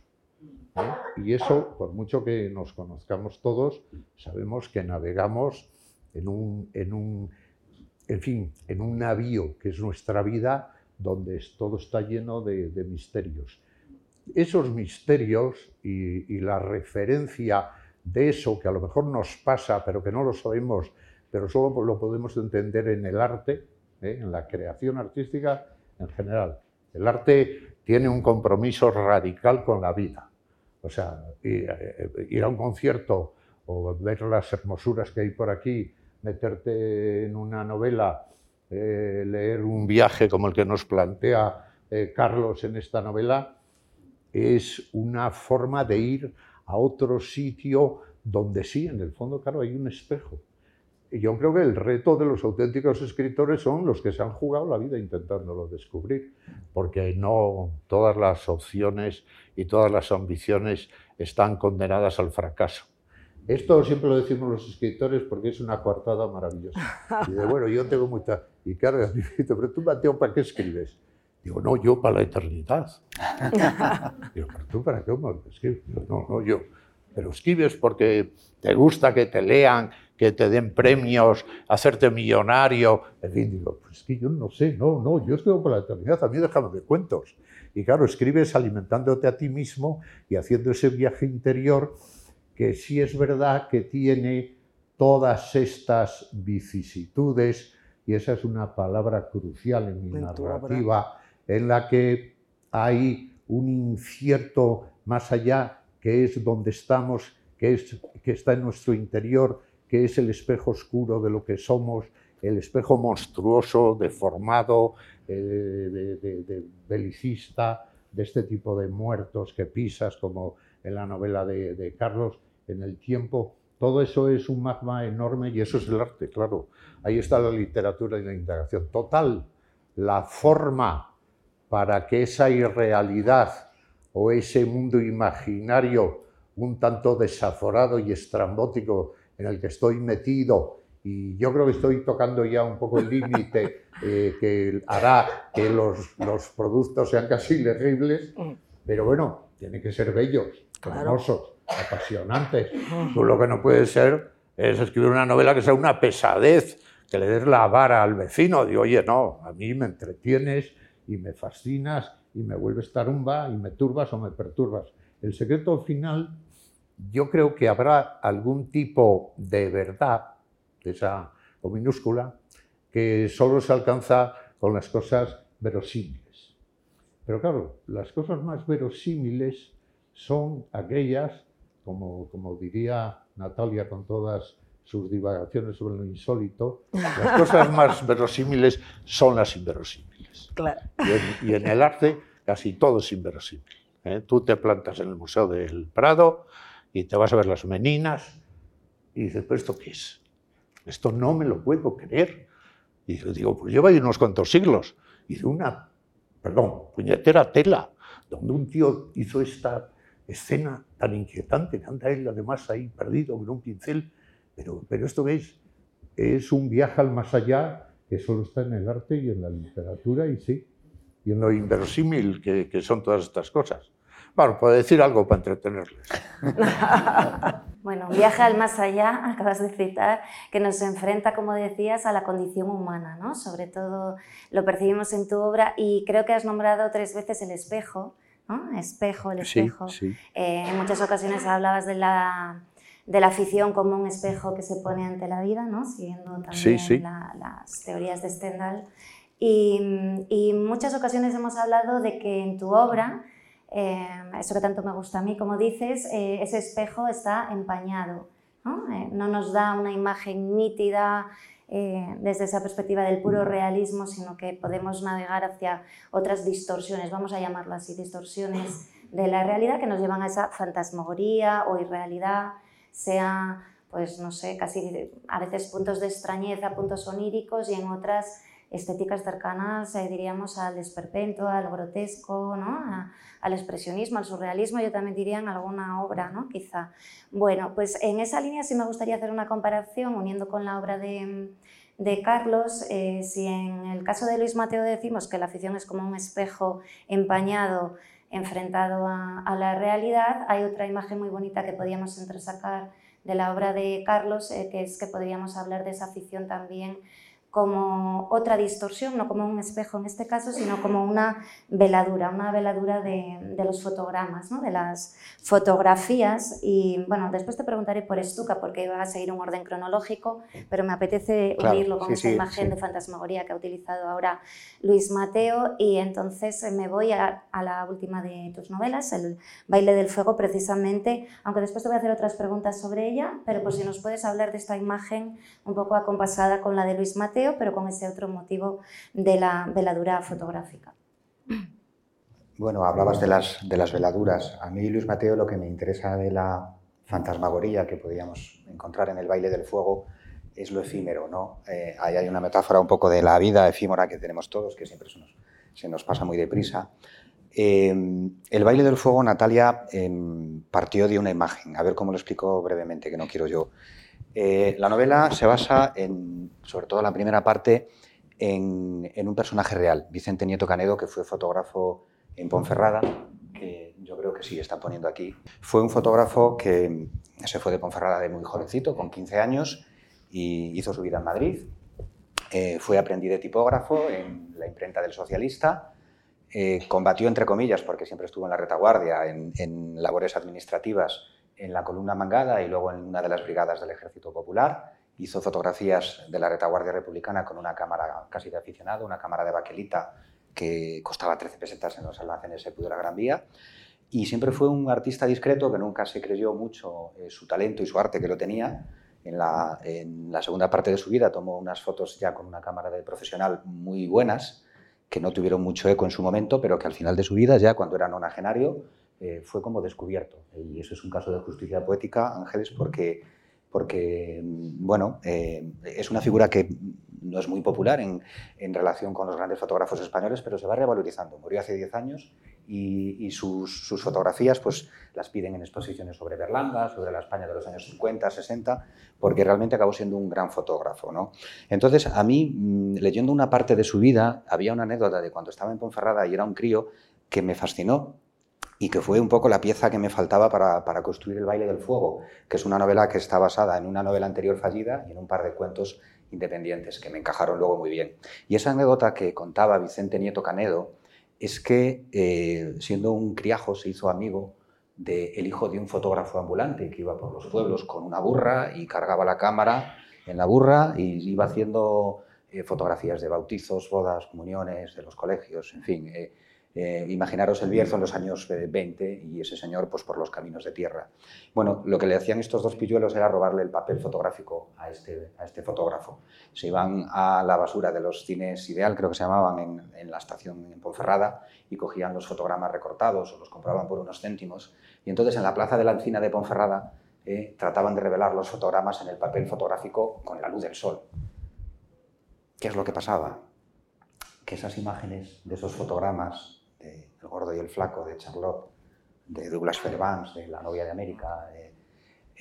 ¿Eh? Y eso, por mucho que nos conozcamos todos, sabemos que navegamos en un, en un en fin, en un navío que es nuestra vida, donde todo está lleno de, misterios. Esos misterios y, la referencia de eso que a lo mejor nos pasa, pero que no lo sabemos, pero solo lo podemos entender en el arte, ¿eh? en la creación artística en general. El arte tiene un compromiso radical con la vida. O sea, ir eh, a un concierto o ver las hermosuras que hay por aquí meterte en una novela, eh, leer un viaje como el que nos plantea eh, Carlos en esta novela, es una forma de ir a otro sitio donde sí, en el fondo, claro, hay un espejo. Yo creo que el reto de los auténticos escritores son los que se han jugado la vida intentándolo descubrir, porque no todas las opciones y todas las ambiciones están condenadas al fracaso. Esto siempre lo decimos los escritores porque es una coartada maravillosa. Y de, bueno, yo tengo mucha... Y claro, pero tú, Mateo, ¿para qué escribes? Digo, no, yo para la eternidad. Digo, pero tú para qué escribes? no, no, yo. Pero escribes porque te gusta que te lean, que te den premios, hacerte millonario. En fin, digo, pues es que yo no sé, no, no, yo escribo para la eternidad, a mí déjame de cuentos. Y claro, escribes alimentándote a ti mismo y haciendo ese viaje interior que sí es verdad que tiene todas estas vicisitudes, y esa es una palabra crucial en mi narrativa, en la que hay un incierto más allá, que es donde estamos, que, es, que está en nuestro interior, que es el espejo oscuro de lo que somos, el espejo monstruoso, deformado, eh, de, belicista, de este tipo de muertos que pisas, como en la novela de Carlos, en el tiempo. Todo eso es un magma enorme y eso es el arte, claro. Ahí está la literatura y la indagación. Total, la forma para que esa irrealidad o ese mundo imaginario un tanto desaforado y estrambótico en el que estoy metido y yo creo que estoy tocando ya un poco el límite eh, que hará que los, los, productos sean casi legibles, mm. pero bueno, tiene que ser bellos, hermosos apasionantes. Tú lo que no puede ser es escribir una novela que sea una pesadez, que le des la vara al vecino. Digo, oye, no, a mí me entretienes y me fascinas y me vuelves tarumba y me turbas o me perturbas. El secreto final, yo creo que habrá algún tipo de verdad, esa o minúscula, que solo se alcanza con las cosas verosímiles. Pero claro, las cosas más verosímiles son aquellas como, diría Natalia con todas sus divagaciones sobre lo insólito, las cosas más verosímiles son las inverosímiles. Y, en, el arte casi todo es inverosímil. ¿eh? Tú te plantas en el Museo del Prado y te vas a ver las meninas y dices, ¿pero esto qué es? Esto no me lo puedo creer. Y yo digo, pues lleva ahí unos cuantos siglos. Y de una, perdón, puñetera tela donde un tío hizo esta escena tan inquietante, que anda él además ahí perdido con un pincel, pero, pero esto es, es un viaje al más allá que solo está en el arte y en la literatura y sí, y en lo inverosímil que, que son todas estas cosas. Bueno, puedo decir algo para entretenerles. bueno, viaje al más allá, acabas de citar, que nos enfrenta, como decías, a la condición humana, ¿no? Sobre todo lo percibimos en tu obra y creo que has nombrado tres veces el espejo, ¿no? Espejo, el espejo. Sí, sí. Eh, en muchas ocasiones hablabas de la, de la afición como un espejo que se pone ante la vida, ¿no? Siguiendo también Sí, sí. la- las teorías de Stendhal. Y, y en muchas ocasiones hemos hablado de que en tu obra, eh, eso que tanto me gusta a mí, como dices, eh, ese espejo está empañado. ¿no? Eh, no nos da una imagen nítida eh, desde esa perspectiva del puro realismo, sino que podemos navegar hacia otras distorsiones, vamos a llamarlo así, distorsiones de la realidad que nos llevan a esa fantasmagoría o irrealidad, sea, pues no sé, casi a veces puntos de extrañeza, puntos oníricos y en otras estéticas cercanas, eh, diríamos, al esperpento, al grotesco, ¿no? Al expresionismo, al surrealismo, yo también diría en alguna obra, ¿no? quizá. Bueno, pues en esa línea sí me gustaría hacer una comparación uniendo con la obra de, de Carlos. eh, si en el caso de Luis Mateo decimos que la afición es como un espejo empañado enfrentado a, la realidad, hay otra imagen muy bonita que podíamos entresacar de la obra de Carlos, eh, que es que podríamos hablar de esa afición también como otra distorsión, no como un espejo en este caso, sino como una veladura, una veladura de, de los fotogramas, ¿no? de las fotografías. Y bueno, después te preguntaré por Stuka, porque iba a seguir un orden cronológico, pero me apetece Claro, unirlo con sí, esta sí, imagen sí. de fantasmagoría que ha utilizado ahora Luis Mateo. Y entonces eh, me voy a, a la última de tus novelas, El baile del fuego, precisamente, aunque después te voy a hacer otras preguntas sobre ella, pero por si nos puedes hablar de esta imagen un poco acompasada con la de Luis Mateo, pero con ese otro motivo de la veladura fotográfica. Bueno, hablabas de las, de las veladuras. A mí, Luis Mateo, lo que me interesa de la fantasmagoría que podíamos encontrar en el baile del fuego es lo efímero, ¿no? Eh, ahí hay una metáfora un poco de la vida efímera que tenemos todos, que siempre se nos, pasa muy deprisa. Eh, el baile del fuego, Natalia, em, partió de una imagen. A ver cómo lo explico brevemente, que no quiero yo. Eh, la novela se basa, sobre todo la primera parte, en, un personaje real, Vicente Nieto Canedo, que fue fotógrafo en Ponferrada, que yo creo que sí está poniendo aquí. Fue un fotógrafo que se fue de Ponferrada de muy jovencito, con 15 años, y hizo su vida en Madrid. Eh, fue aprendiz de tipógrafo en la imprenta del Socialista. Eh, combatió, entre comillas, porque siempre estuvo en la retaguardia, en labores administrativas, en la columna Mangada y luego en una de las brigadas del Ejército Popular. Hizo fotografías de la retaguardia republicana con una cámara casi de aficionado, una cámara de baquelita que costaba 13 pesetas en los almacenes de la Gran Vía. Y siempre fue un artista discreto que nunca se creyó mucho eh, su talento y su arte que lo tenía. En la, en la segunda parte de su vida tomó unas fotos ya con una cámara de profesional muy buenas, que no tuvieron mucho eco en su momento, pero que al final de su vida, ya cuando era nonagenario, eh, fue como descubierto. Y eso es un caso de justicia poética, Ángeles, porque, porque bueno, eh, es una figura que no es muy popular en, en, relación con los grandes fotógrafos españoles, pero se va revalorizando. Murió hace 10 años y, y sus, sus, fotografías pues, las piden en exposiciones sobre Berlanga, sobre la España de los años 50, 60, porque realmente acabó siendo un gran fotógrafo. ¿no? Entonces, a mí, mm, leyendo una parte de su vida, había una anécdota de cuando estaba en Ponferrada y era un crío que me fascinó y que fue un poco la pieza que me faltaba para, para, construir El baile del fuego, que es una novela que está basada en una novela anterior fallida y en un par de cuentos independientes que me encajaron luego muy bien. Y esa anécdota que contaba Vicente Nieto Canedo es que eh, siendo un criajo se hizo amigo del de hijo de un fotógrafo ambulante que iba por los pueblos con una burra y cargaba la cámara en la burra y iba haciendo eh, fotografías de bautizos, bodas, comuniones, de los colegios, en fin. Eh, eh, imaginaros el Bierzo en los años 20 y ese señor pues, por los caminos de tierra. Bueno, lo que le hacían estos dos pilluelos era robarle el papel fotográfico a este, a este fotógrafo. Se iban a la basura de los cines Ideal, creo que se llamaban, en, en la estación en Ponferrada y cogían los fotogramas recortados o los compraban por unos céntimos. Y entonces en la plaza de la Encina de Ponferrada eh, trataban de revelar los fotogramas en el papel fotográfico con la luz del sol. ¿Qué es lo que pasaba? Que esas imágenes de esos fotogramas de El gordo y el flaco, de Charlotte, de Douglas Fairbanks, de La novia de América,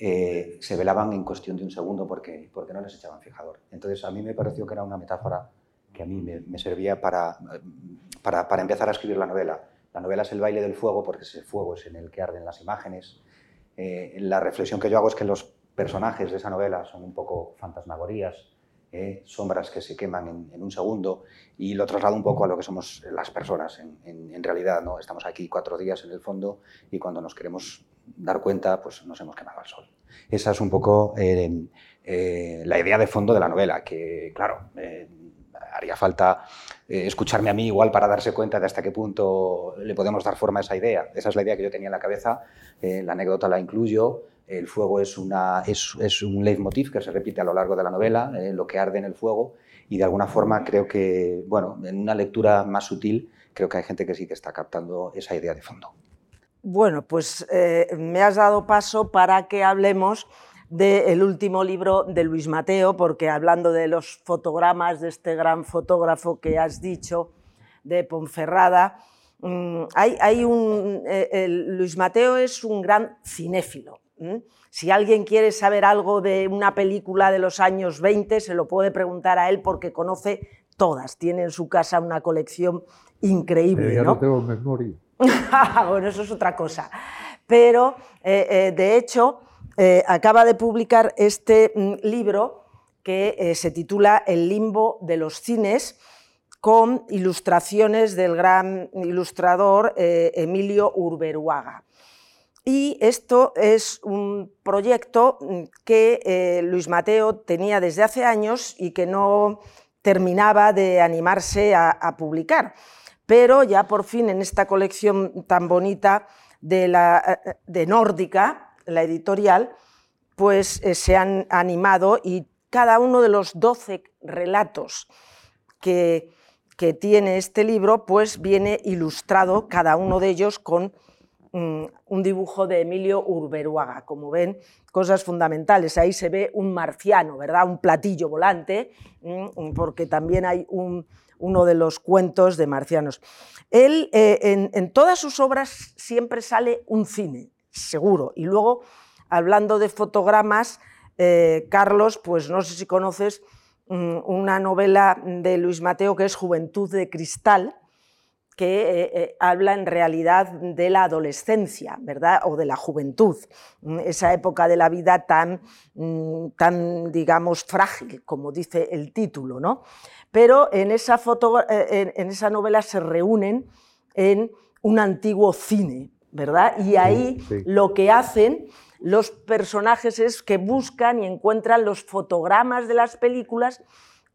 eh, se velaban en cuestión de un segundo porque, porque no les echaban fijador. Entonces a mí me pareció que era una metáfora que a mí me, servía para, para, para, empezar a escribir la novela. La novela es el baile del fuego porque ese fuego es en el que arden las imágenes. Eh, la reflexión que yo hago es que los personajes de esa novela son un poco fantasmagorías, eh, sombras que se queman en, un segundo y lo traslado un poco a lo que somos las personas en, realidad. ¿no? Estamos aquí cuatro días en el fondo y cuando nos queremos dar cuenta, pues nos hemos quemado al sol. Esa es un poco eh, eh, la idea de fondo de la novela, que claro, haría falta escucharme a mí igual para darse cuenta de hasta qué punto le podemos dar forma a esa idea. Esa es la idea que yo tenía en la cabeza, la anécdota la incluyo, el fuego es, un leitmotiv que se repite a lo largo de la novela, lo que arde en el fuego, y de alguna forma creo que, bueno, en una lectura más sutil, creo que hay gente que sí que está captando esa idea de fondo. Bueno, pues eh, me has dado paso para que hablemos del último libro de Luis Mateo, porque hablando de los fotogramas de este gran fotógrafo que has dicho, de Ponferrada, mm, hay, un, eh, Luis Mateo es un gran cinéfilo. Si alguien quiere saber algo de una película de los años 20, se lo puede preguntar a él porque conoce todas. Tiene en su casa una colección increíble. ya ¿no? tengo memoria. bueno, eso es otra cosa. Pero, eh, eh, de hecho, eh, acaba de publicar este mm, libro que se titula El limbo de los cines, con ilustraciones del gran ilustrador Emilio Urberuaga. Y esto es un proyecto mm, que Luis Mateo tenía desde hace años y que no terminaba de animarse a publicar. Pero ya por fin en esta colección tan bonita de, eh, Nórdica, la editorial, pues eh, se han animado y cada uno de los 12 relatos que, que, tiene este libro, pues viene ilustrado cada uno de ellos con un dibujo de Emilio Urberuaga. Como ven, cosas fundamentales. Ahí se ve un marciano, ¿verdad? Un platillo volante, mm, porque también hay un, uno de los cuentos de marcianos. Él, eh, en, todas sus obras siempre sale un cine, seguro. Y luego, hablando de fotogramas, eh, Carlos, pues no sé si conoces mm, una novela de Luis Mateo que es Juventud de Cristal, que eh, habla en realidad de la adolescencia, ¿verdad? O de la juventud, mm, esa época de la vida tan, mm, tan digamos, frágil, como dice el título, ¿no? pero en esa, foto, eh, en, esa novela se reúnen en un antiguo cine, ¿verdad? Y ahí lo que hacen los personajes es que buscan y encuentran los fotogramas de las películas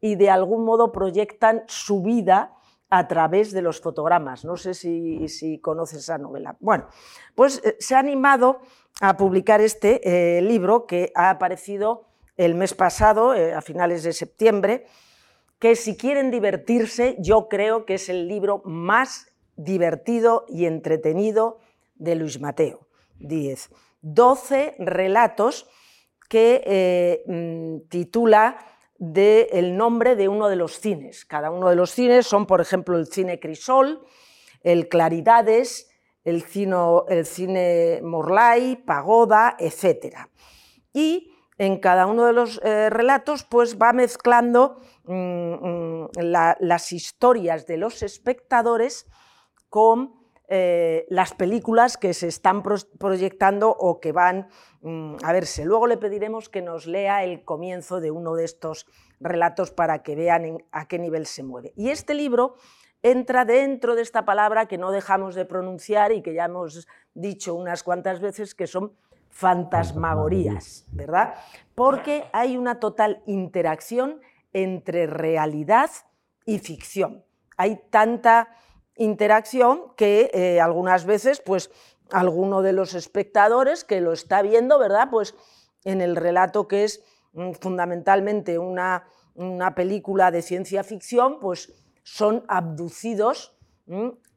y de algún modo proyectan su vida a través de los fotogramas. No sé si, conoces esa novela. Bueno, pues eh, se ha animado a publicar este eh, libro que ha aparecido el mes pasado, a finales de septiembre, que si quieren divertirse, yo creo que es el libro más divertido y entretenido de Luis Mateo Díez. Doce relatos que eh, mm, titula de el nombre de uno de los cines. Cada uno de los cines son, por ejemplo, el cine Crisol, el Claridades, el cine, el cine Morlay, Pagoda, etc. Y en cada uno de los eh, relatos pues va mezclando mm, mm, las historias de los espectadores con eh, las películas que se están proyectando o que van mm, a verse. Luego le pediremos que nos lea el comienzo de uno de estos relatos para que vean a qué nivel se mueve. Y este libro entra dentro de esta palabra que no dejamos de pronunciar y que ya hemos dicho unas cuantas veces, que son fantasmagorías, ¿verdad? Porque hay una total interacción entre realidad y ficción. Hay tanta interacción que eh, algunas veces, pues, alguno de los espectadores que lo está viendo, ¿verdad? Pues en el relato que es mm, fundamentalmente una, película de ciencia ficción, pues son abducidos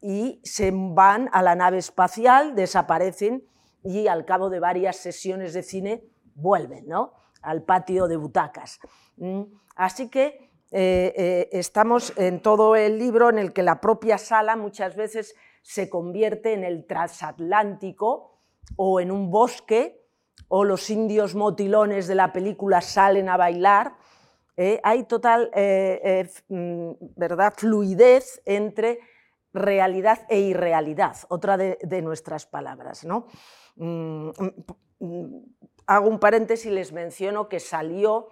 y se van a la nave espacial, desaparecen y al cabo de varias sesiones de cine vuelven ¿no? al patio de butacas. Mm, así que eh, eh, estamos en todo el libro en el que la propia sala muchas veces se convierte en el transatlántico o en un bosque, o los indios motilones de la película salen a bailar. Eh, hay total mm, ¿verdad? fluidez entre realidad e irrealidad, otra de, nuestras palabras. ¿no? Mm, mm, hago un paréntesis y les menciono que salió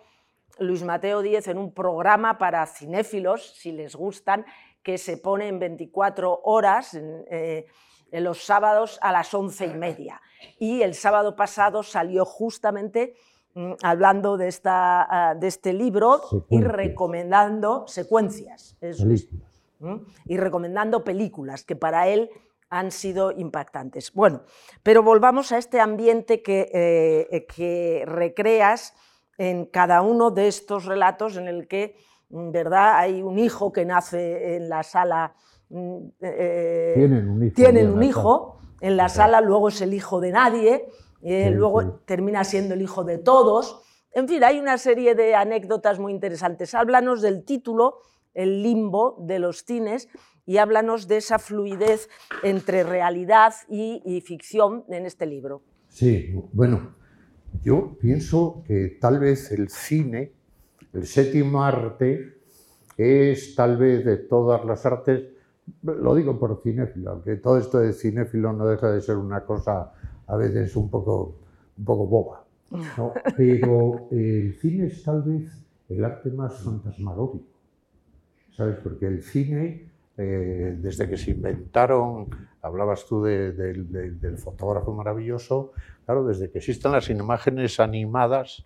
Luis Mateo Díez en un programa para cinéfilos, si les gustan, que se pone en 24 horas eh, en, los sábados a las once y media. Y el sábado pasado salió justamente mm, hablando de, esta, ah, de este libro y recomendando secuencias. y recomendando películas que para él han sido impactantes. Bueno, pero volvamos a este ambiente que, eh, que recreas en cada uno de estos relatos en el que Mm, ¿verdad? Hay un hijo que nace en la sala. Mm, eh, tienen un hijo, tienen un hijo en la sala, luego es el hijo de nadie, eh, luego termina siendo el hijo de todos. En fin, hay una serie de anécdotas muy interesantes. Háblanos del título, el limbo de los cines, y háblanos de esa fluidez entre realidad y ficción en este libro. Sí, bueno, yo pienso que tal vez el cine el séptimo arte es tal vez de todas las artes, lo digo por cinéfilo, aunque todo esto de cinéfilo no deja de ser una cosa a veces un poco, un poco boba. Pero el cine es tal vez el arte más fantasmagórico, ¿sabes? Porque el cine, eh, desde que se inventaron, hablabas tú del fotógrafo maravilloso, claro, desde que existen las imágenes animadas,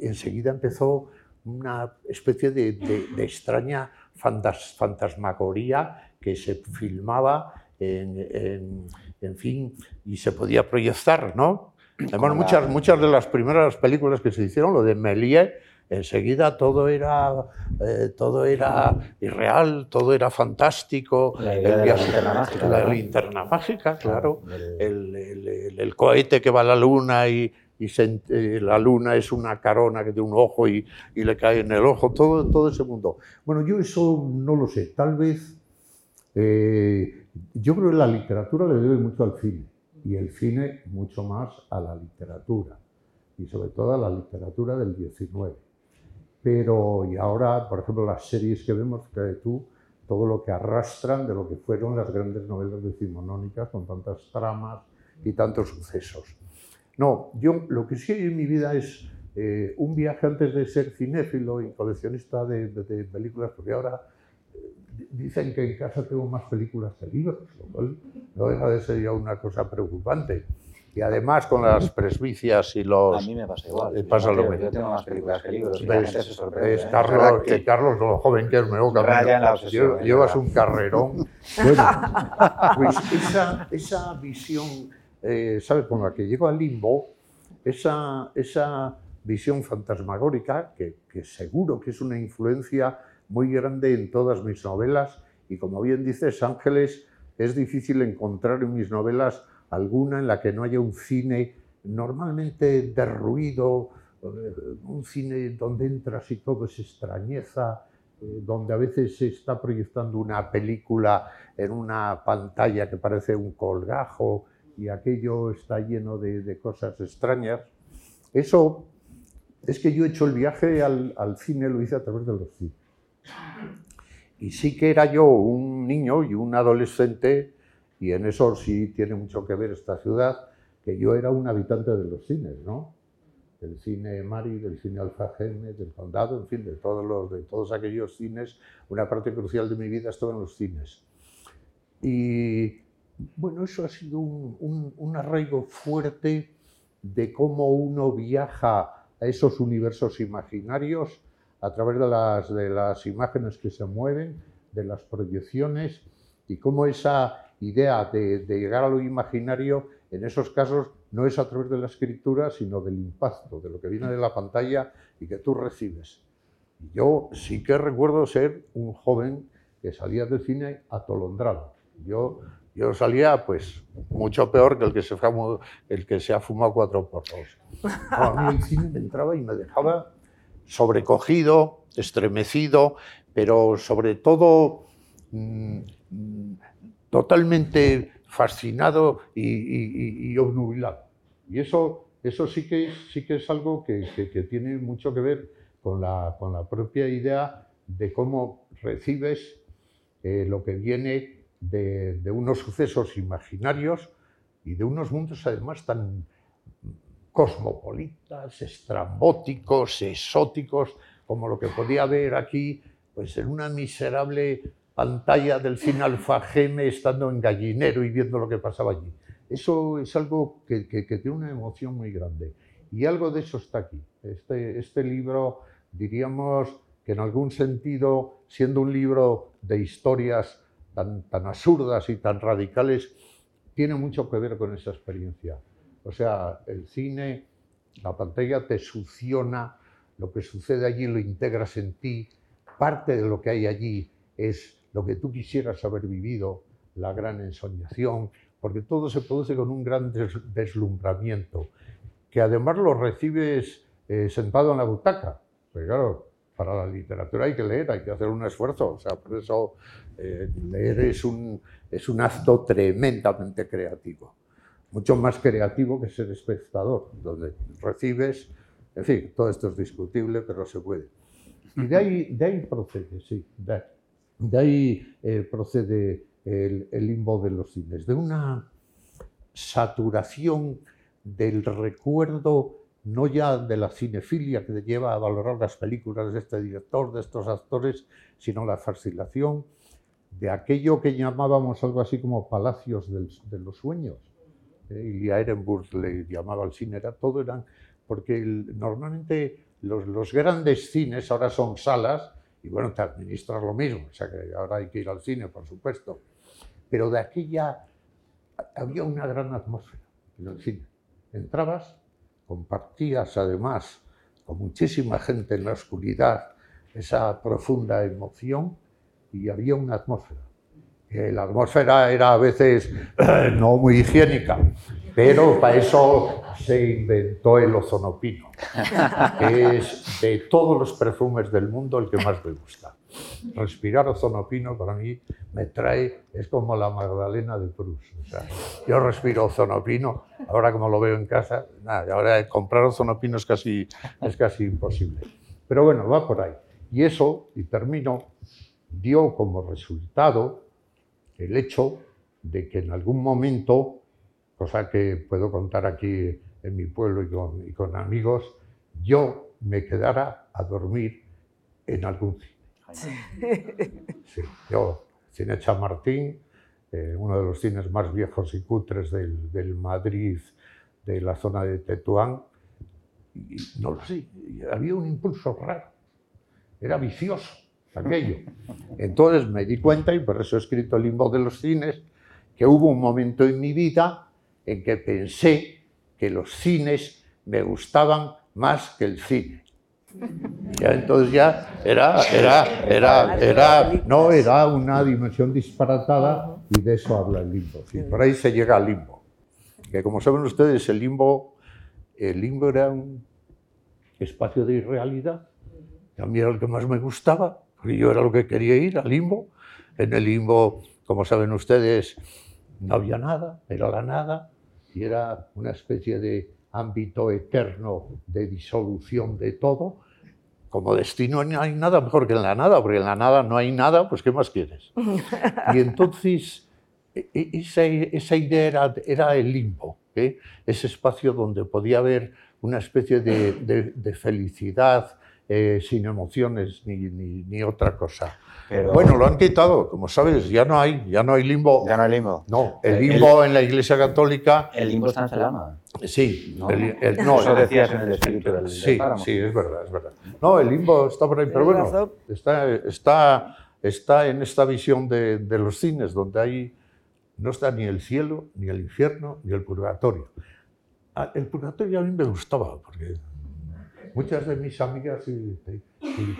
enseguida empezó una especie de, extraña fantasmagoría que se filmaba en, fin, y se podía proyectar, ¿no? Además, muchas, muchas de las primeras películas que se hicieron, lo de Méliès, enseguida todo era, eh, todo era irreal, todo era fantástico. La idea de la linterna mágica. La linterna mágica, claro. El, el, cohete que va a la luna y, y eh, la luna es una carona que tiene un ojo y, y, le cae en el ojo, todo, todo ese mundo. Bueno, yo eso no lo sé, tal vez, eh, yo creo que la literatura le debe mucho al cine y el cine mucho más a la literatura y sobre todo a la literatura del 19. Pero, y ahora, por ejemplo, las series que vemos, que tú, todo lo que arrastran de lo que fueron las grandes novelas decimonónicas con tantas tramas y tantos sucesos. No, yo lo que sí en mi vida es eh, un viaje antes de ser cinéfilo y coleccionista de, películas, porque ahora eh, dicen que en casa tengo más películas que libros, lo cual no deja de ser ya una cosa preocupante. Y además con las presbicias y los... A mí me pasa igual. Eh, pasa lo yo, tengo más películas que libros y la gente se sorprende. Es Carlos, que, Carlos, lo joven que es, me camino. Llevas un carrerón. Bueno, pues esa, esa visión eh, ¿sabes? Con la que llego al limbo, esa, esa visión fantasmagórica, que, seguro que es una influencia muy grande en todas mis novelas, y como bien dices, Ángeles, es difícil encontrar en mis novelas alguna en la que no haya un cine normalmente derruido, eh, un cine donde entras y todo es extrañeza, eh, donde a veces se está proyectando una película en una pantalla que parece un colgajo, y aquello está lleno de, cosas extrañas. Eso es que yo he hecho el viaje al, cine, lo hice a través de los cines. Y sí que era yo un niño y un adolescente, y en eso sí tiene mucho que ver esta ciudad, que yo era un habitante de los cines, ¿no? Del cine Mari, del cine Alfajeme, del Condado, en fin, de todos, los, de todos aquellos cines. Una parte crucial de mi vida estuvo en los cines. Y bueno, eso ha sido un, arraigo fuerte de cómo uno viaja a esos universos imaginarios a través de las, de las imágenes que se mueven, de las proyecciones, y cómo esa idea de, llegar a lo imaginario, en esos casos, no es a través de la escritura, sino del impacto, de lo que viene de la pantalla y que tú recibes. Yo sí que recuerdo ser un joven que salía del cine atolondrado. Yo yo salía, pues, mucho peor que el que se, el que se ha fumado cuatro porros. a mí el cine me entraba y me dejaba sobrecogido, estremecido, pero sobre todo mm, totalmente fascinado y, obnubilado. Y eso, eso sí, que, sí que es algo que, tiene mucho que ver con la, con la propia idea de cómo recibes eh, lo que viene de, de, unos sucesos imaginarios y de unos mundos además tan cosmopolitas, estrambóticos, exóticos, como lo que podía haber aquí, pues en una miserable pantalla del cine Alfageme estando en gallinero y viendo lo que pasaba allí. Eso es algo que, tiene una emoción muy grande. Y algo de eso está aquí. Este, este libro, diríamos que en algún sentido, siendo un libro de historias tan, tan absurdas y tan radicales, tiene mucho que ver con esa experiencia. O sea, el cine, la pantalla te succiona, lo que sucede allí lo integras en ti, parte de lo que hay allí es lo que tú quisieras haber vivido, la gran ensoñación, porque todo se produce con un gran deslumbramiento, que además lo recibes eh, sentado en la butaca. Porque claro, para la literatura hay que leer, hay que hacer un esfuerzo, o sea, por eso eh, leer es un, es un acto tremendamente creativo, mucho más creativo que ser espectador, donde recibes, en fin, todo esto es discutible, pero se puede. Y de ahí, de ahí procede, sí, de, de ahí eh, procede el, limbo de los cines, de una saturación del recuerdo no ya de la cinefilia que te lleva a valorar las películas de este director, de estos actores, sino la fascinación de aquello que llamábamos algo así como palacios de los sueños. Eh, Ilya Ehrenburg le llamaba al cine, era todo eran, porque normalmente los, grandes cines ahora son salas y bueno, te administras lo mismo, o sea que ahora hay que ir al cine, por supuesto. Pero de aquella había una gran atmósfera en el cine. Entrabas, compartías además con muchísima gente en la oscuridad esa profunda emoción y había una atmósfera. La atmósfera era a veces no muy higiénica, pero para eso se inventó el ozonopino, que es de todos los perfumes del mundo el que más me gusta. Respirar ozonopino para mí me trae, es como la Magdalena de Proust. yo respiro ozonopino, ahora como lo veo en casa, nada, ahora comprar ozonopino es casi, es casi imposible. Pero bueno, va por ahí. Y eso, y termino, dio como resultado el hecho de que en algún momento cosa que puedo contar aquí en mi pueblo y con, amigos, yo me quedara a dormir en algún cine. Sí, yo, Cine Chamartín, eh, uno de los cines más viejos y cutres del, Madrid, de la zona de Tetuán, y no lo sé, había un impulso raro, era vicioso aquello. Entonces me di cuenta, y por eso he escrito el limbo de los cines, que hubo un momento en mi vida en que pensé que los cines me gustaban más que el cine. Ya entonces ya era, era, era, era, no, era una dimensión disparatada y de eso habla el limbo. por ahí se llega al limbo. Que como saben ustedes, el limbo, el limbo era un espacio de irrealidad. Mí era lo que más me gustaba, yo era lo que quería ir, al limbo. En el limbo, como saben ustedes, no había nada, era la nada, y era una especie de ámbito eterno de disolución de todo, como destino no hay nada mejor que en la nada, porque en la nada no hay nada, pues ¿qué más quieres? Y entonces e, e, esa, esa idea era, era, el limbo, ¿eh? ese espacio donde podía haber una especie de, de felicidad, eh, sin emociones ni, ni, otra cosa. Bueno, lo han quitado, como sabes, ya no hay, ya no hay limbo. Ya no hay limbo. No, el limbo en la Iglesia Católica. El limbo está en Celama. Sí, no, eso decías en el espíritu del, Sí, sí, es verdad, es verdad. No, el limbo está por ahí, pero bueno, está, está, está en esta visión de, de los cines, donde hay, no está ni el cielo, ni el infierno, ni el purgatorio. Ah, el purgatorio a mí me gustaba, porque muchas de mis amigas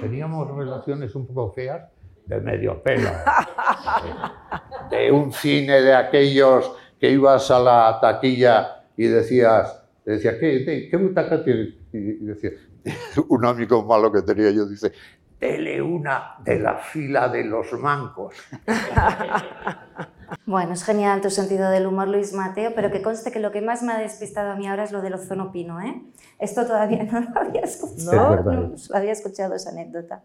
teníamos relaciones un poco feas de medio pelo. De un cine de aquellos que ibas a la taquilla y decías, decía, ¿qué, qué butaca tienes? Y decía, un amigo malo que tenía yo dice, tele una de la fila de los mancos. Bueno, es genial tu sentido del humor, Luis Mateo, pero que conste que lo que más me ha despistado a mí ahora es lo del ozono pino. ¿eh? Esto todavía no lo había escuchado, no, no había escuchado esa anécdota.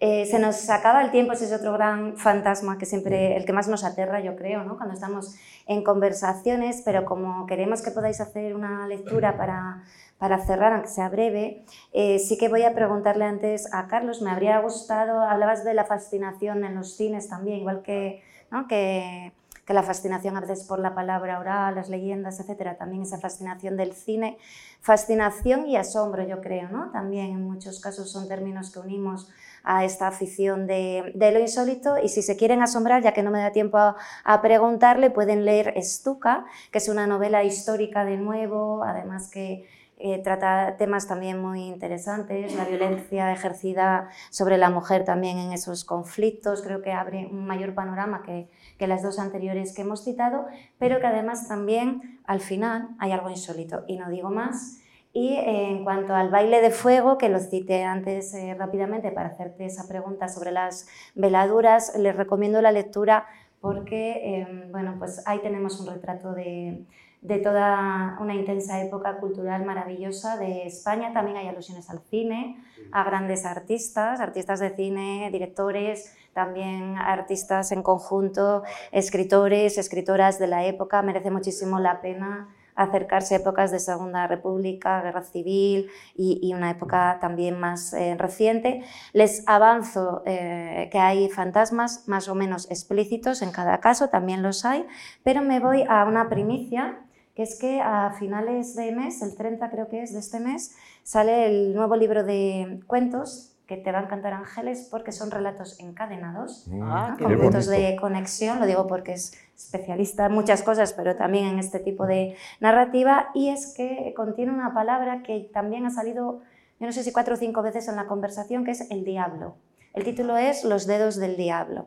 Eh, se nos acaba el tiempo, ese es otro gran fantasma que siempre, el que más nos aterra, yo creo, ¿no? cuando estamos en conversaciones, pero como queremos que podáis hacer una lectura para, para cerrar, aunque sea breve, eh, sí que voy a preguntarle antes a Carlos, me habría gustado, hablabas de la fascinación en los cines también, igual que, ¿no? que que la fascinación a veces por la palabra oral, las leyendas, etcétera, también esa fascinación del cine. Fascinación y asombro, yo creo, ¿no? También en muchos casos son términos que unimos a esta afición de, lo insólito y si se quieren asombrar, ya que no me da tiempo a, a preguntarle, pueden leer Estuca, que es una novela histórica de nuevo, además que eh, trata temas también muy interesantes, la violencia ejercida sobre la mujer también en esos conflictos, creo que abre un mayor panorama que, que las dos anteriores que hemos citado, pero que además también al final hay algo insólito y no digo más. Y eh, en cuanto al baile de fuego, que lo cité antes eh, rápidamente para hacerte esa pregunta sobre las veladuras, les recomiendo la lectura porque bueno, pues ahí tenemos un retrato de, de toda una intensa época cultural maravillosa de España. También hay alusiones al cine, a grandes artistas, artistas de cine, directores, también artistas en conjunto, escritores, escritoras de la época. Merece muchísimo la pena acercarse a épocas de Segunda República, Guerra Civil y, una época también más eh, reciente. Les avanzo eh, que hay fantasmas más o menos explícitos en cada caso, también los hay, pero me voy a una primicia que es que a finales de mes, el 30 creo que es de este mes, sale el nuevo libro de cuentos que te va a encantar Ángeles porque son relatos encadenados, ah, de conexión, lo digo porque es especialista en muchas cosas, pero también en este tipo de narrativa, y es que contiene una palabra que también ha salido, yo no sé si cuatro o cinco veces en la conversación, que es el diablo. El título es Los dedos del diablo.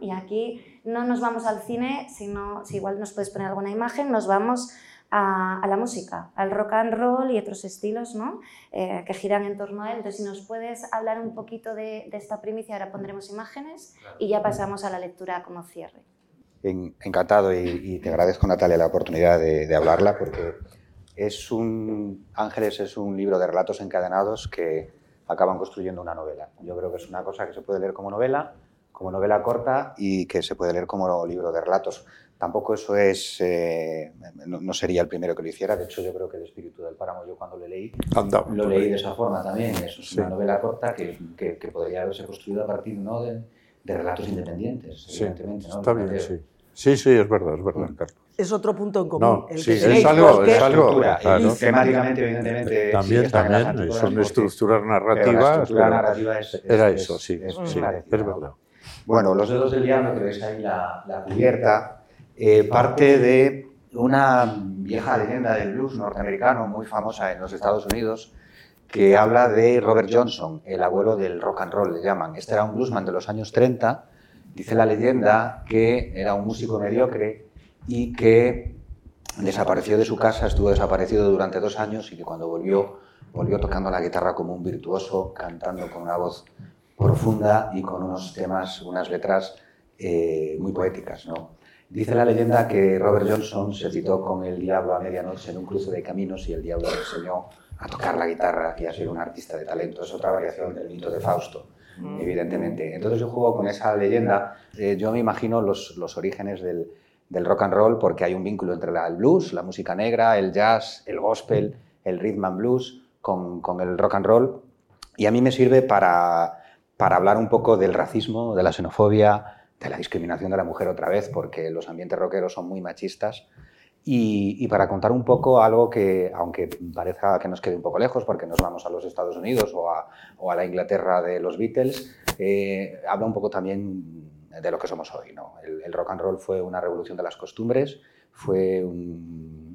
Y aquí no nos vamos al cine, sino, si igual nos puedes poner alguna imagen, nos vamos a, la música, al rock and roll y otros estilos ¿no? Eh, que giran en torno a él. Entonces, si nos puedes hablar un poquito de, esta primicia, ahora pondremos imágenes y ya pasamos a la lectura como cierre. Encantado y, te agradezco, Natalia, la oportunidad de, de, hablarla porque es un, Ángeles es un libro de relatos encadenados que acaban construyendo una novela. Yo creo que es una cosa que se puede leer como novela, como novela corta y que se puede leer como libro de relatos. Tampoco eso es, eh, no, sería el primero que lo hiciera, de hecho yo creo que el espíritu del páramo yo cuando lo leí, lo leí de esa forma también, es una novela corta que, que, podría haberse construido a partir ¿no? de, de relatos independientes, sí, evidentemente. ¿no? Está bien, sí. Sí, sí, es verdad, es verdad, Carlos. Es otro punto en común. el sí, es algo, es algo claro. temáticamente, evidentemente. También, también, son estructuras narrativas. La narrativa es, era eso, sí, es, sí, es verdad. Bueno, Los dedos del diablo, que veis ahí la, la cubierta, eh, parte de una vieja leyenda del blues norteamericano muy famosa en los Estados Unidos que habla de Robert Johnson, el abuelo del rock and roll, le llaman. Este era un bluesman de los años 30. Dice la leyenda que era un músico mediocre y que desapareció de su casa, estuvo desaparecido durante dos años y que cuando volvió, volvió tocando la guitarra como un virtuoso, cantando con una voz profunda y con unos temas, unas letras eh, muy poéticas. ¿no? Dice la leyenda que Robert Johnson se citó con el diablo a medianoche en un cruce de caminos y el diablo le enseñó a tocar la guitarra y a ser un artista de talento. Es otra variación del mito de Fausto, mm. evidentemente. Entonces yo juego con esa leyenda. Eh, yo me imagino los, los orígenes del, del, rock and roll porque hay un vínculo entre el blues, la música negra, el jazz, el gospel, el rhythm and blues con, con el rock and roll. Y a mí me sirve para, para hablar un poco del racismo, de la xenofobia, de la discriminación de la mujer otra vez, porque los ambientes rockeros son muy machistas. Y, para contar un poco algo que, aunque parezca que nos quede un poco lejos, porque nos vamos a los Estados Unidos o a, la Inglaterra de los Beatles, eh, habla un poco también de lo que somos hoy. El, rock and roll fue una revolución de las costumbres, fue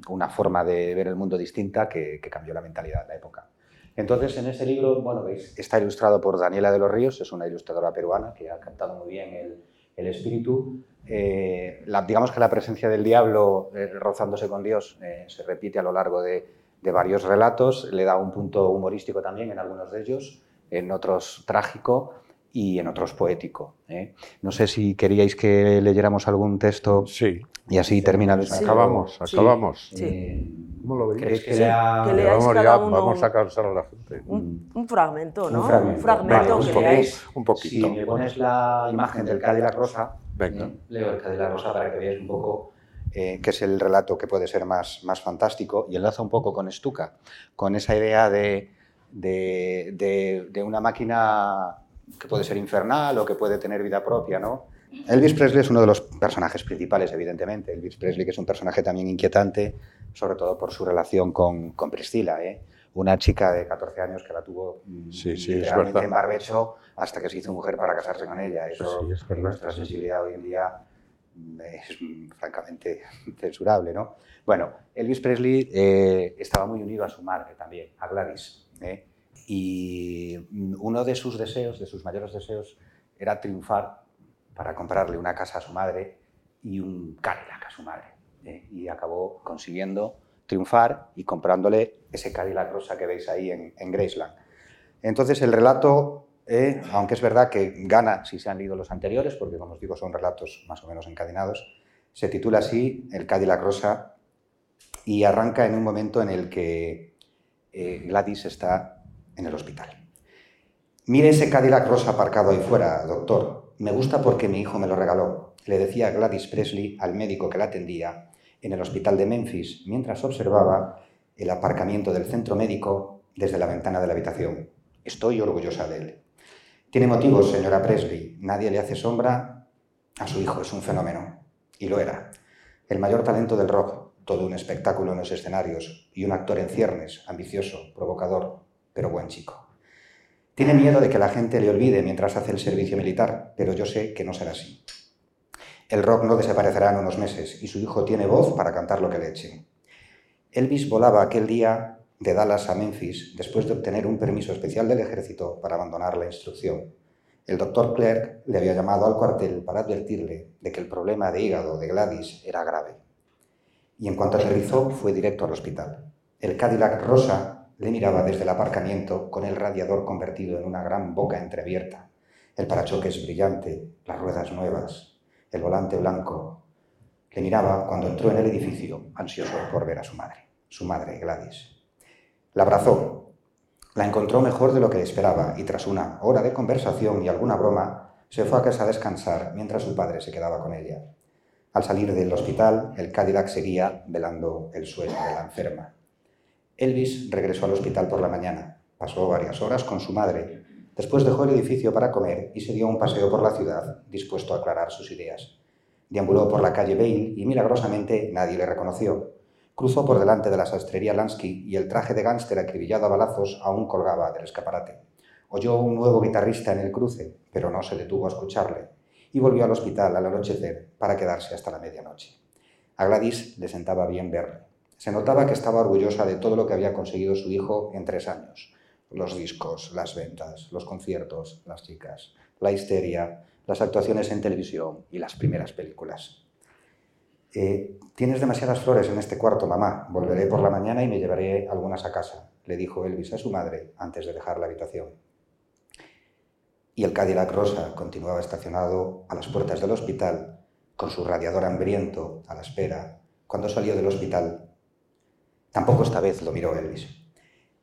una forma de ver el mundo distinta que cambió la mentalidad de la época. Entonces, en ese libro, bueno, veis, está ilustrado por Daniela de los Ríos, es una ilustradora peruana que ha cantado muy bien el, el espíritu, eh, digamos que la presencia del diablo eh, rozándose con Dios eh, se repite a lo largo de, varios relatos, le da un punto humorístico también en algunos de ellos, en otros trágico, y en otros poético. ¿eh? No sé si queríais que leyéramos algún texto Sí, y así termina el acabamos, Sí. acabamos. Sí. Eh, ¿Cómo lo veis? ¿Queréis que lea- que vamos, cada ya, uno vamos un- a cansar a la gente. Un, un fragmento, ¿no? Un fragmento. fragmento Vale, que un leáis. Un poquito. Si me pones la imagen del Cadillac Rosa, Venga. ¿eh? leo el Cadillac Rosa para que veáis un poco eh, qué es el relato que puede ser más, más fantástico y enlaza un poco con Stuka, con esa idea de, de, de- de una máquina que puede ser infernal o que puede tener vida propia, ¿no? Elvis Presley es uno de los personajes principales, evidentemente. Elvis Presley, que es un personaje también inquietante, sobre todo por su relación con, con Priscila, ¿eh? una chica de 14 años que la tuvo mm, Sí, sí, literalmente en barbecho hasta que se hizo mujer para casarse con ella. Eso, Sí, es verdad. nuestra sensibilidad hoy en día mm, es mm, francamente censurable, ¿no? Bueno, Elvis Presley eh, estaba muy unido a su madre también, a Gladys. ¿eh? Y uno de sus deseos, de sus mayores deseos, era triunfar para comprarle una casa a su madre y un Cadillac a su madre. ¿eh? Y acabó consiguiendo triunfar y comprándole ese Cadillac rosa que veis ahí en, en Graceland. Entonces el relato, eh, aunque es verdad que gana si se han leído los anteriores, porque como os digo son relatos más o menos encadenados, se titula así El Cadillac Rosa y arranca en un momento en el que eh, Gladys está en el hospital. Mire ese Cadillac rosa aparcado ahí fuera, doctor. Me gusta porque mi hijo me lo regaló, le decía Gladys Presley al médico que la atendía en el hospital de Memphis mientras observaba el aparcamiento del centro médico desde la ventana de la habitación. Estoy orgullosa de él. Tiene motivos, señora Presley. Nadie le hace sombra a su hijo. Es un fenómeno. Y lo era. El mayor talento del rock, todo un espectáculo en los escenarios y un actor en ciernes, ambicioso, provocador, pero buen chico. Tiene miedo de que la gente le olvide mientras hace el servicio militar, pero yo sé que no será así. El rock no desaparecerá en unos meses y su hijo tiene voz para cantar lo que le echen. Elvis volaba aquel día de Dallas a Memphis después de obtener un permiso especial del ejército para abandonar la instrucción. El doctor Clerk le había llamado al cuartel para advertirle de que el problema de hígado de Gladys era grave. Y en cuanto aterrizó, fue directo al hospital. El Cadillac rosa le miraba desde el aparcamiento con el radiador convertido en una gran boca entreabierta, el parachoques brillante, las ruedas nuevas, el volante blanco. Le miraba cuando entró en el edificio, ansioso por ver a su madre, su madre Gladys. La abrazó, la encontró mejor de lo que esperaba y tras una hora de conversación y alguna broma, se fue a casa a descansar mientras su padre se quedaba con ella. Al salir del hospital, el Cadillac seguía velando el sueño de la enferma. Elvis regresó al hospital por la mañana, pasó varias horas con su madre, después dejó el edificio para comer y se dio un paseo por la ciudad, dispuesto a aclarar sus ideas. Deambuló por la calle Bale y milagrosamente nadie le reconoció. Cruzó por delante de la sastrería Lansky y el traje de gángster acribillado a balazos aún colgaba del escaparate. Oyó un nuevo guitarrista en el cruce, pero no se detuvo a escucharle, y volvió al hospital al anochecer para quedarse hasta la medianoche. A Gladys le sentaba bien verle. Se notaba que estaba orgullosa de todo lo que había conseguido su hijo en tres años. Los discos, las ventas, los conciertos, las chicas, la histeria, las actuaciones en televisión y las primeras películas. Eh, Tienes demasiadas flores en este cuarto, mamá. Volveré por la mañana y me llevaré algunas a casa, le dijo Elvis a su madre antes de dejar la habitación. Y el Cadillac rosa continuaba estacionado a las puertas del hospital, con su radiador hambriento a la espera, cuando salió del hospital. Tampoco esta vez lo miró Elvis.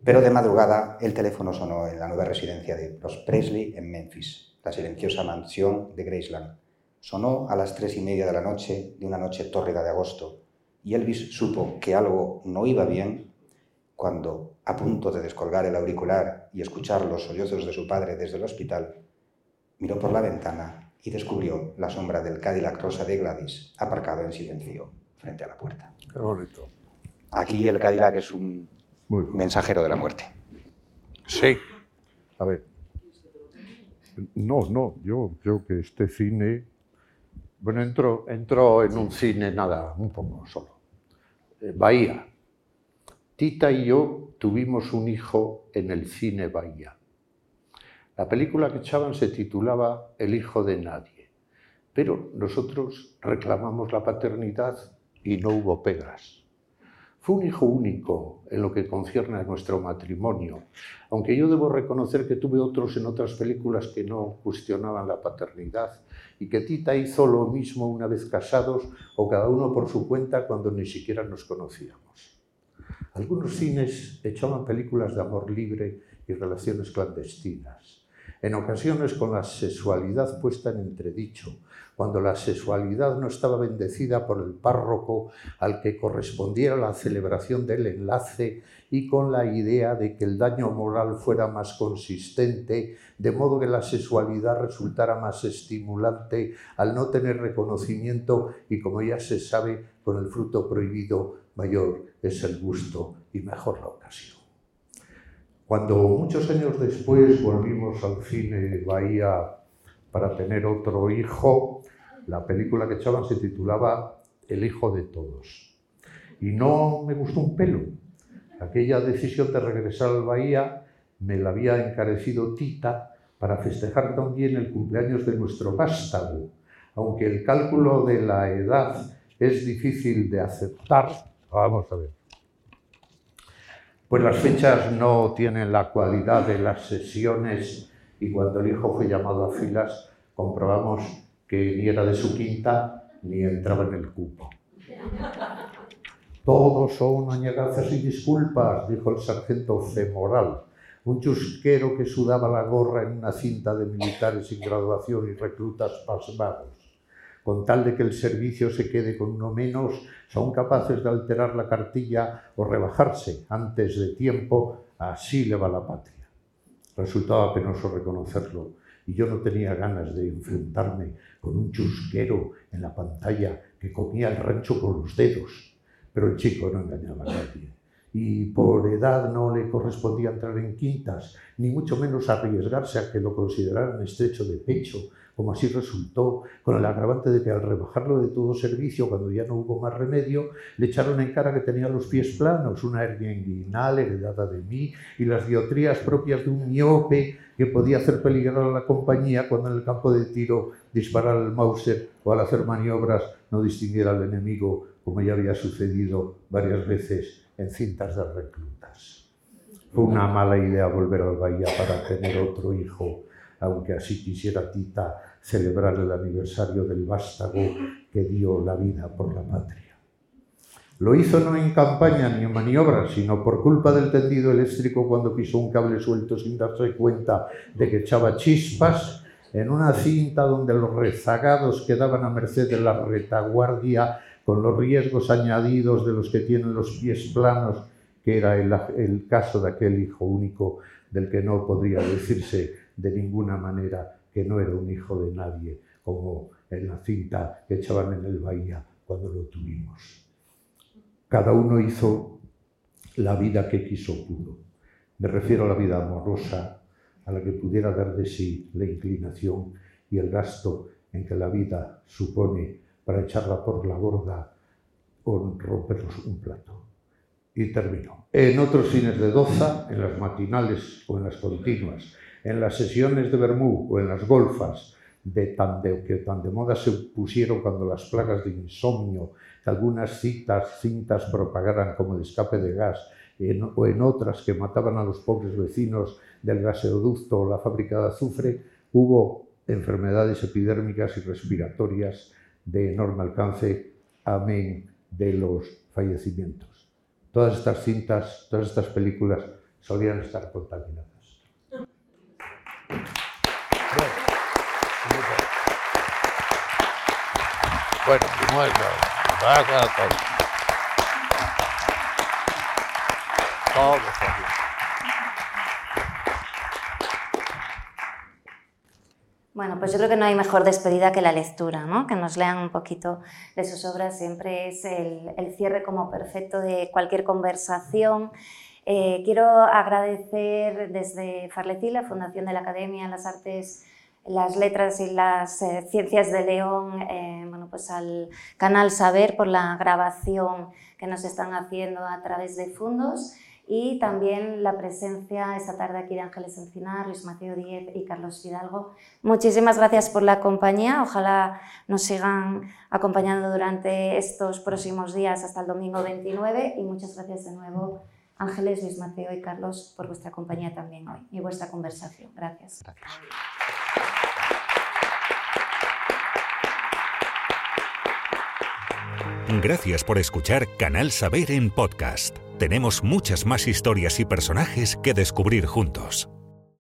Pero de madrugada el teléfono sonó en la nueva residencia de los Presley en Memphis, la silenciosa mansión de Graceland. Sonó a las tres y media de la noche de una noche tórrida de agosto, y Elvis supo que algo no iba bien cuando, a punto de descolgar el auricular y escuchar los sollozos de su padre desde el hospital, miró por la ventana y descubrió la sombra del Cadillac rosa de Gladys aparcado en silencio frente a la puerta. Qué bonito. Aquí el Cadillac es un mensajero de la muerte. Sí. A ver. No, no, yo creo que este cine. Bueno, entró, entró en un cine nada, un poco solo. Eh, Bahía. Tita y yo tuvimos un hijo en el cine Bahía. La película que echaban se titulaba El hijo de nadie, pero nosotros reclamamos la paternidad y no hubo pegas. Fue un hijo único en lo que concierne a nuestro matrimonio, aunque yo debo reconocer que tuve otros en otras películas que no cuestionaban la paternidad y que Tita hizo lo mismo una vez casados o cada uno por su cuenta cuando ni siquiera nos conocíamos. Algunos cines echaban películas de amor libre y relaciones clandestinas, en ocasiones con la sexualidad puesta en entredicho, cuando la sexualidad no estaba bendecida por el párroco al que correspondiera la celebración del enlace y con la idea de que el daño moral fuera más consistente, de modo que la sexualidad resultara más estimulante al no tener reconocimiento y como ya se sabe, con el fruto prohibido mayor es el gusto y mejor la ocasión. Cuando muchos años después volvimos al cine Bahía para tener otro hijo, la película que echaban se titulaba El hijo de todos. Y no me gustó un pelo. Aquella decisión de regresar al Bahía me la había encarecido Tita para festejar también el cumpleaños de nuestro vástago. Aunque el cálculo de la edad es difícil de aceptar, vamos a ver. Pues las fechas no tienen la cualidad de las sesiones y cuando el hijo fue llamado a filas comprobamos que ni era de su quinta ni entraba en el cupo. Todos son añagazas y disculpas, dijo el sargento femoral, un chusquero que sudaba la gorra en una cinta de militares sin graduación y reclutas pasmados. Con tal de que el servicio se quede con uno menos, son capaces de alterar la cartilla o rebajarse antes de tiempo, así le va la patria. Resultaba penoso reconocerlo, y yo no tenía ganas de enfrentarme con un chusquero en la pantalla que comía el rancho con los dedos. Pero el chico no engañaba a nadie. Y por edad no le correspondía entrar en quintas, ni mucho menos arriesgarse a que lo consideraran estrecho de pecho, como así resultó, con el agravante de que al rebajarlo de todo servicio, cuando ya no hubo más remedio, le echaron en cara que tenía los pies planos, una hernia inguinal heredada de mí y las diotrías propias de un miope que podía hacer peligrar a la compañía cuando en el campo de tiro disparar al Mauser o al hacer maniobras no distinguiera al enemigo, como ya había sucedido varias veces en cintas de reclutas. Fue una mala idea volver al Bahía para tener otro hijo, aunque así quisiera Tita celebrar el aniversario del vástago que dio la vida por la patria. Lo hizo no en campaña ni en maniobras, sino por culpa del tendido eléctrico cuando pisó un cable suelto sin darse cuenta de que echaba chispas en una cinta donde los rezagados quedaban a merced de la retaguardia con los riesgos añadidos de los que tienen los pies planos, que era el, el caso de aquel hijo único del que no podría decirse de ninguna manera que no era un hijo de nadie, como en la cinta que echaban en el bahía cuando lo tuvimos. Cada uno hizo la vida que quiso pudo. Me refiero a la vida amorosa, a la que pudiera dar de sí la inclinación y el gasto en que la vida supone para echarla por la borda o rompernos un plato. Y termino. En otros cines de doza, en las matinales o en las continuas, en las sesiones de Bermú o en las golfas, de tan de, que tan de moda se pusieron cuando las plagas de insomnio algunas citas, cintas propagaran como el escape de gas o en otras que mataban a los pobres vecinos del gaseoducto o la fábrica de azufre, hubo enfermedades epidérmicas y respiratorias de enorme alcance, amén de los fallecimientos. Todas estas cintas, todas estas películas solían estar contaminadas. Bueno, bueno, pues yo creo que no hay mejor despedida que la lectura, ¿no? que nos lean un poquito de sus obras, siempre es el, cierre como perfecto de cualquier conversación. Eh, quiero agradecer desde Farlecí, la Fundación de la Academia de las Artes las letras y las eh, ciencias de León, eh, bueno, pues al canal Saber por la grabación que nos están haciendo a través de Fundos y también la presencia esta tarde aquí de Ángeles Encinar, Luis Mateo Díez y Carlos Fidalgo. Muchísimas gracias por la compañía, ojalá nos sigan acompañando durante estos próximos días hasta el domingo 29 y muchas gracias de nuevo Ángeles, Luis Mateo y Carlos por vuestra compañía también hoy y vuestra conversación. Gracias. Gracias por escuchar Canal Saber en podcast. Tenemos muchas más historias y personajes que descubrir juntos.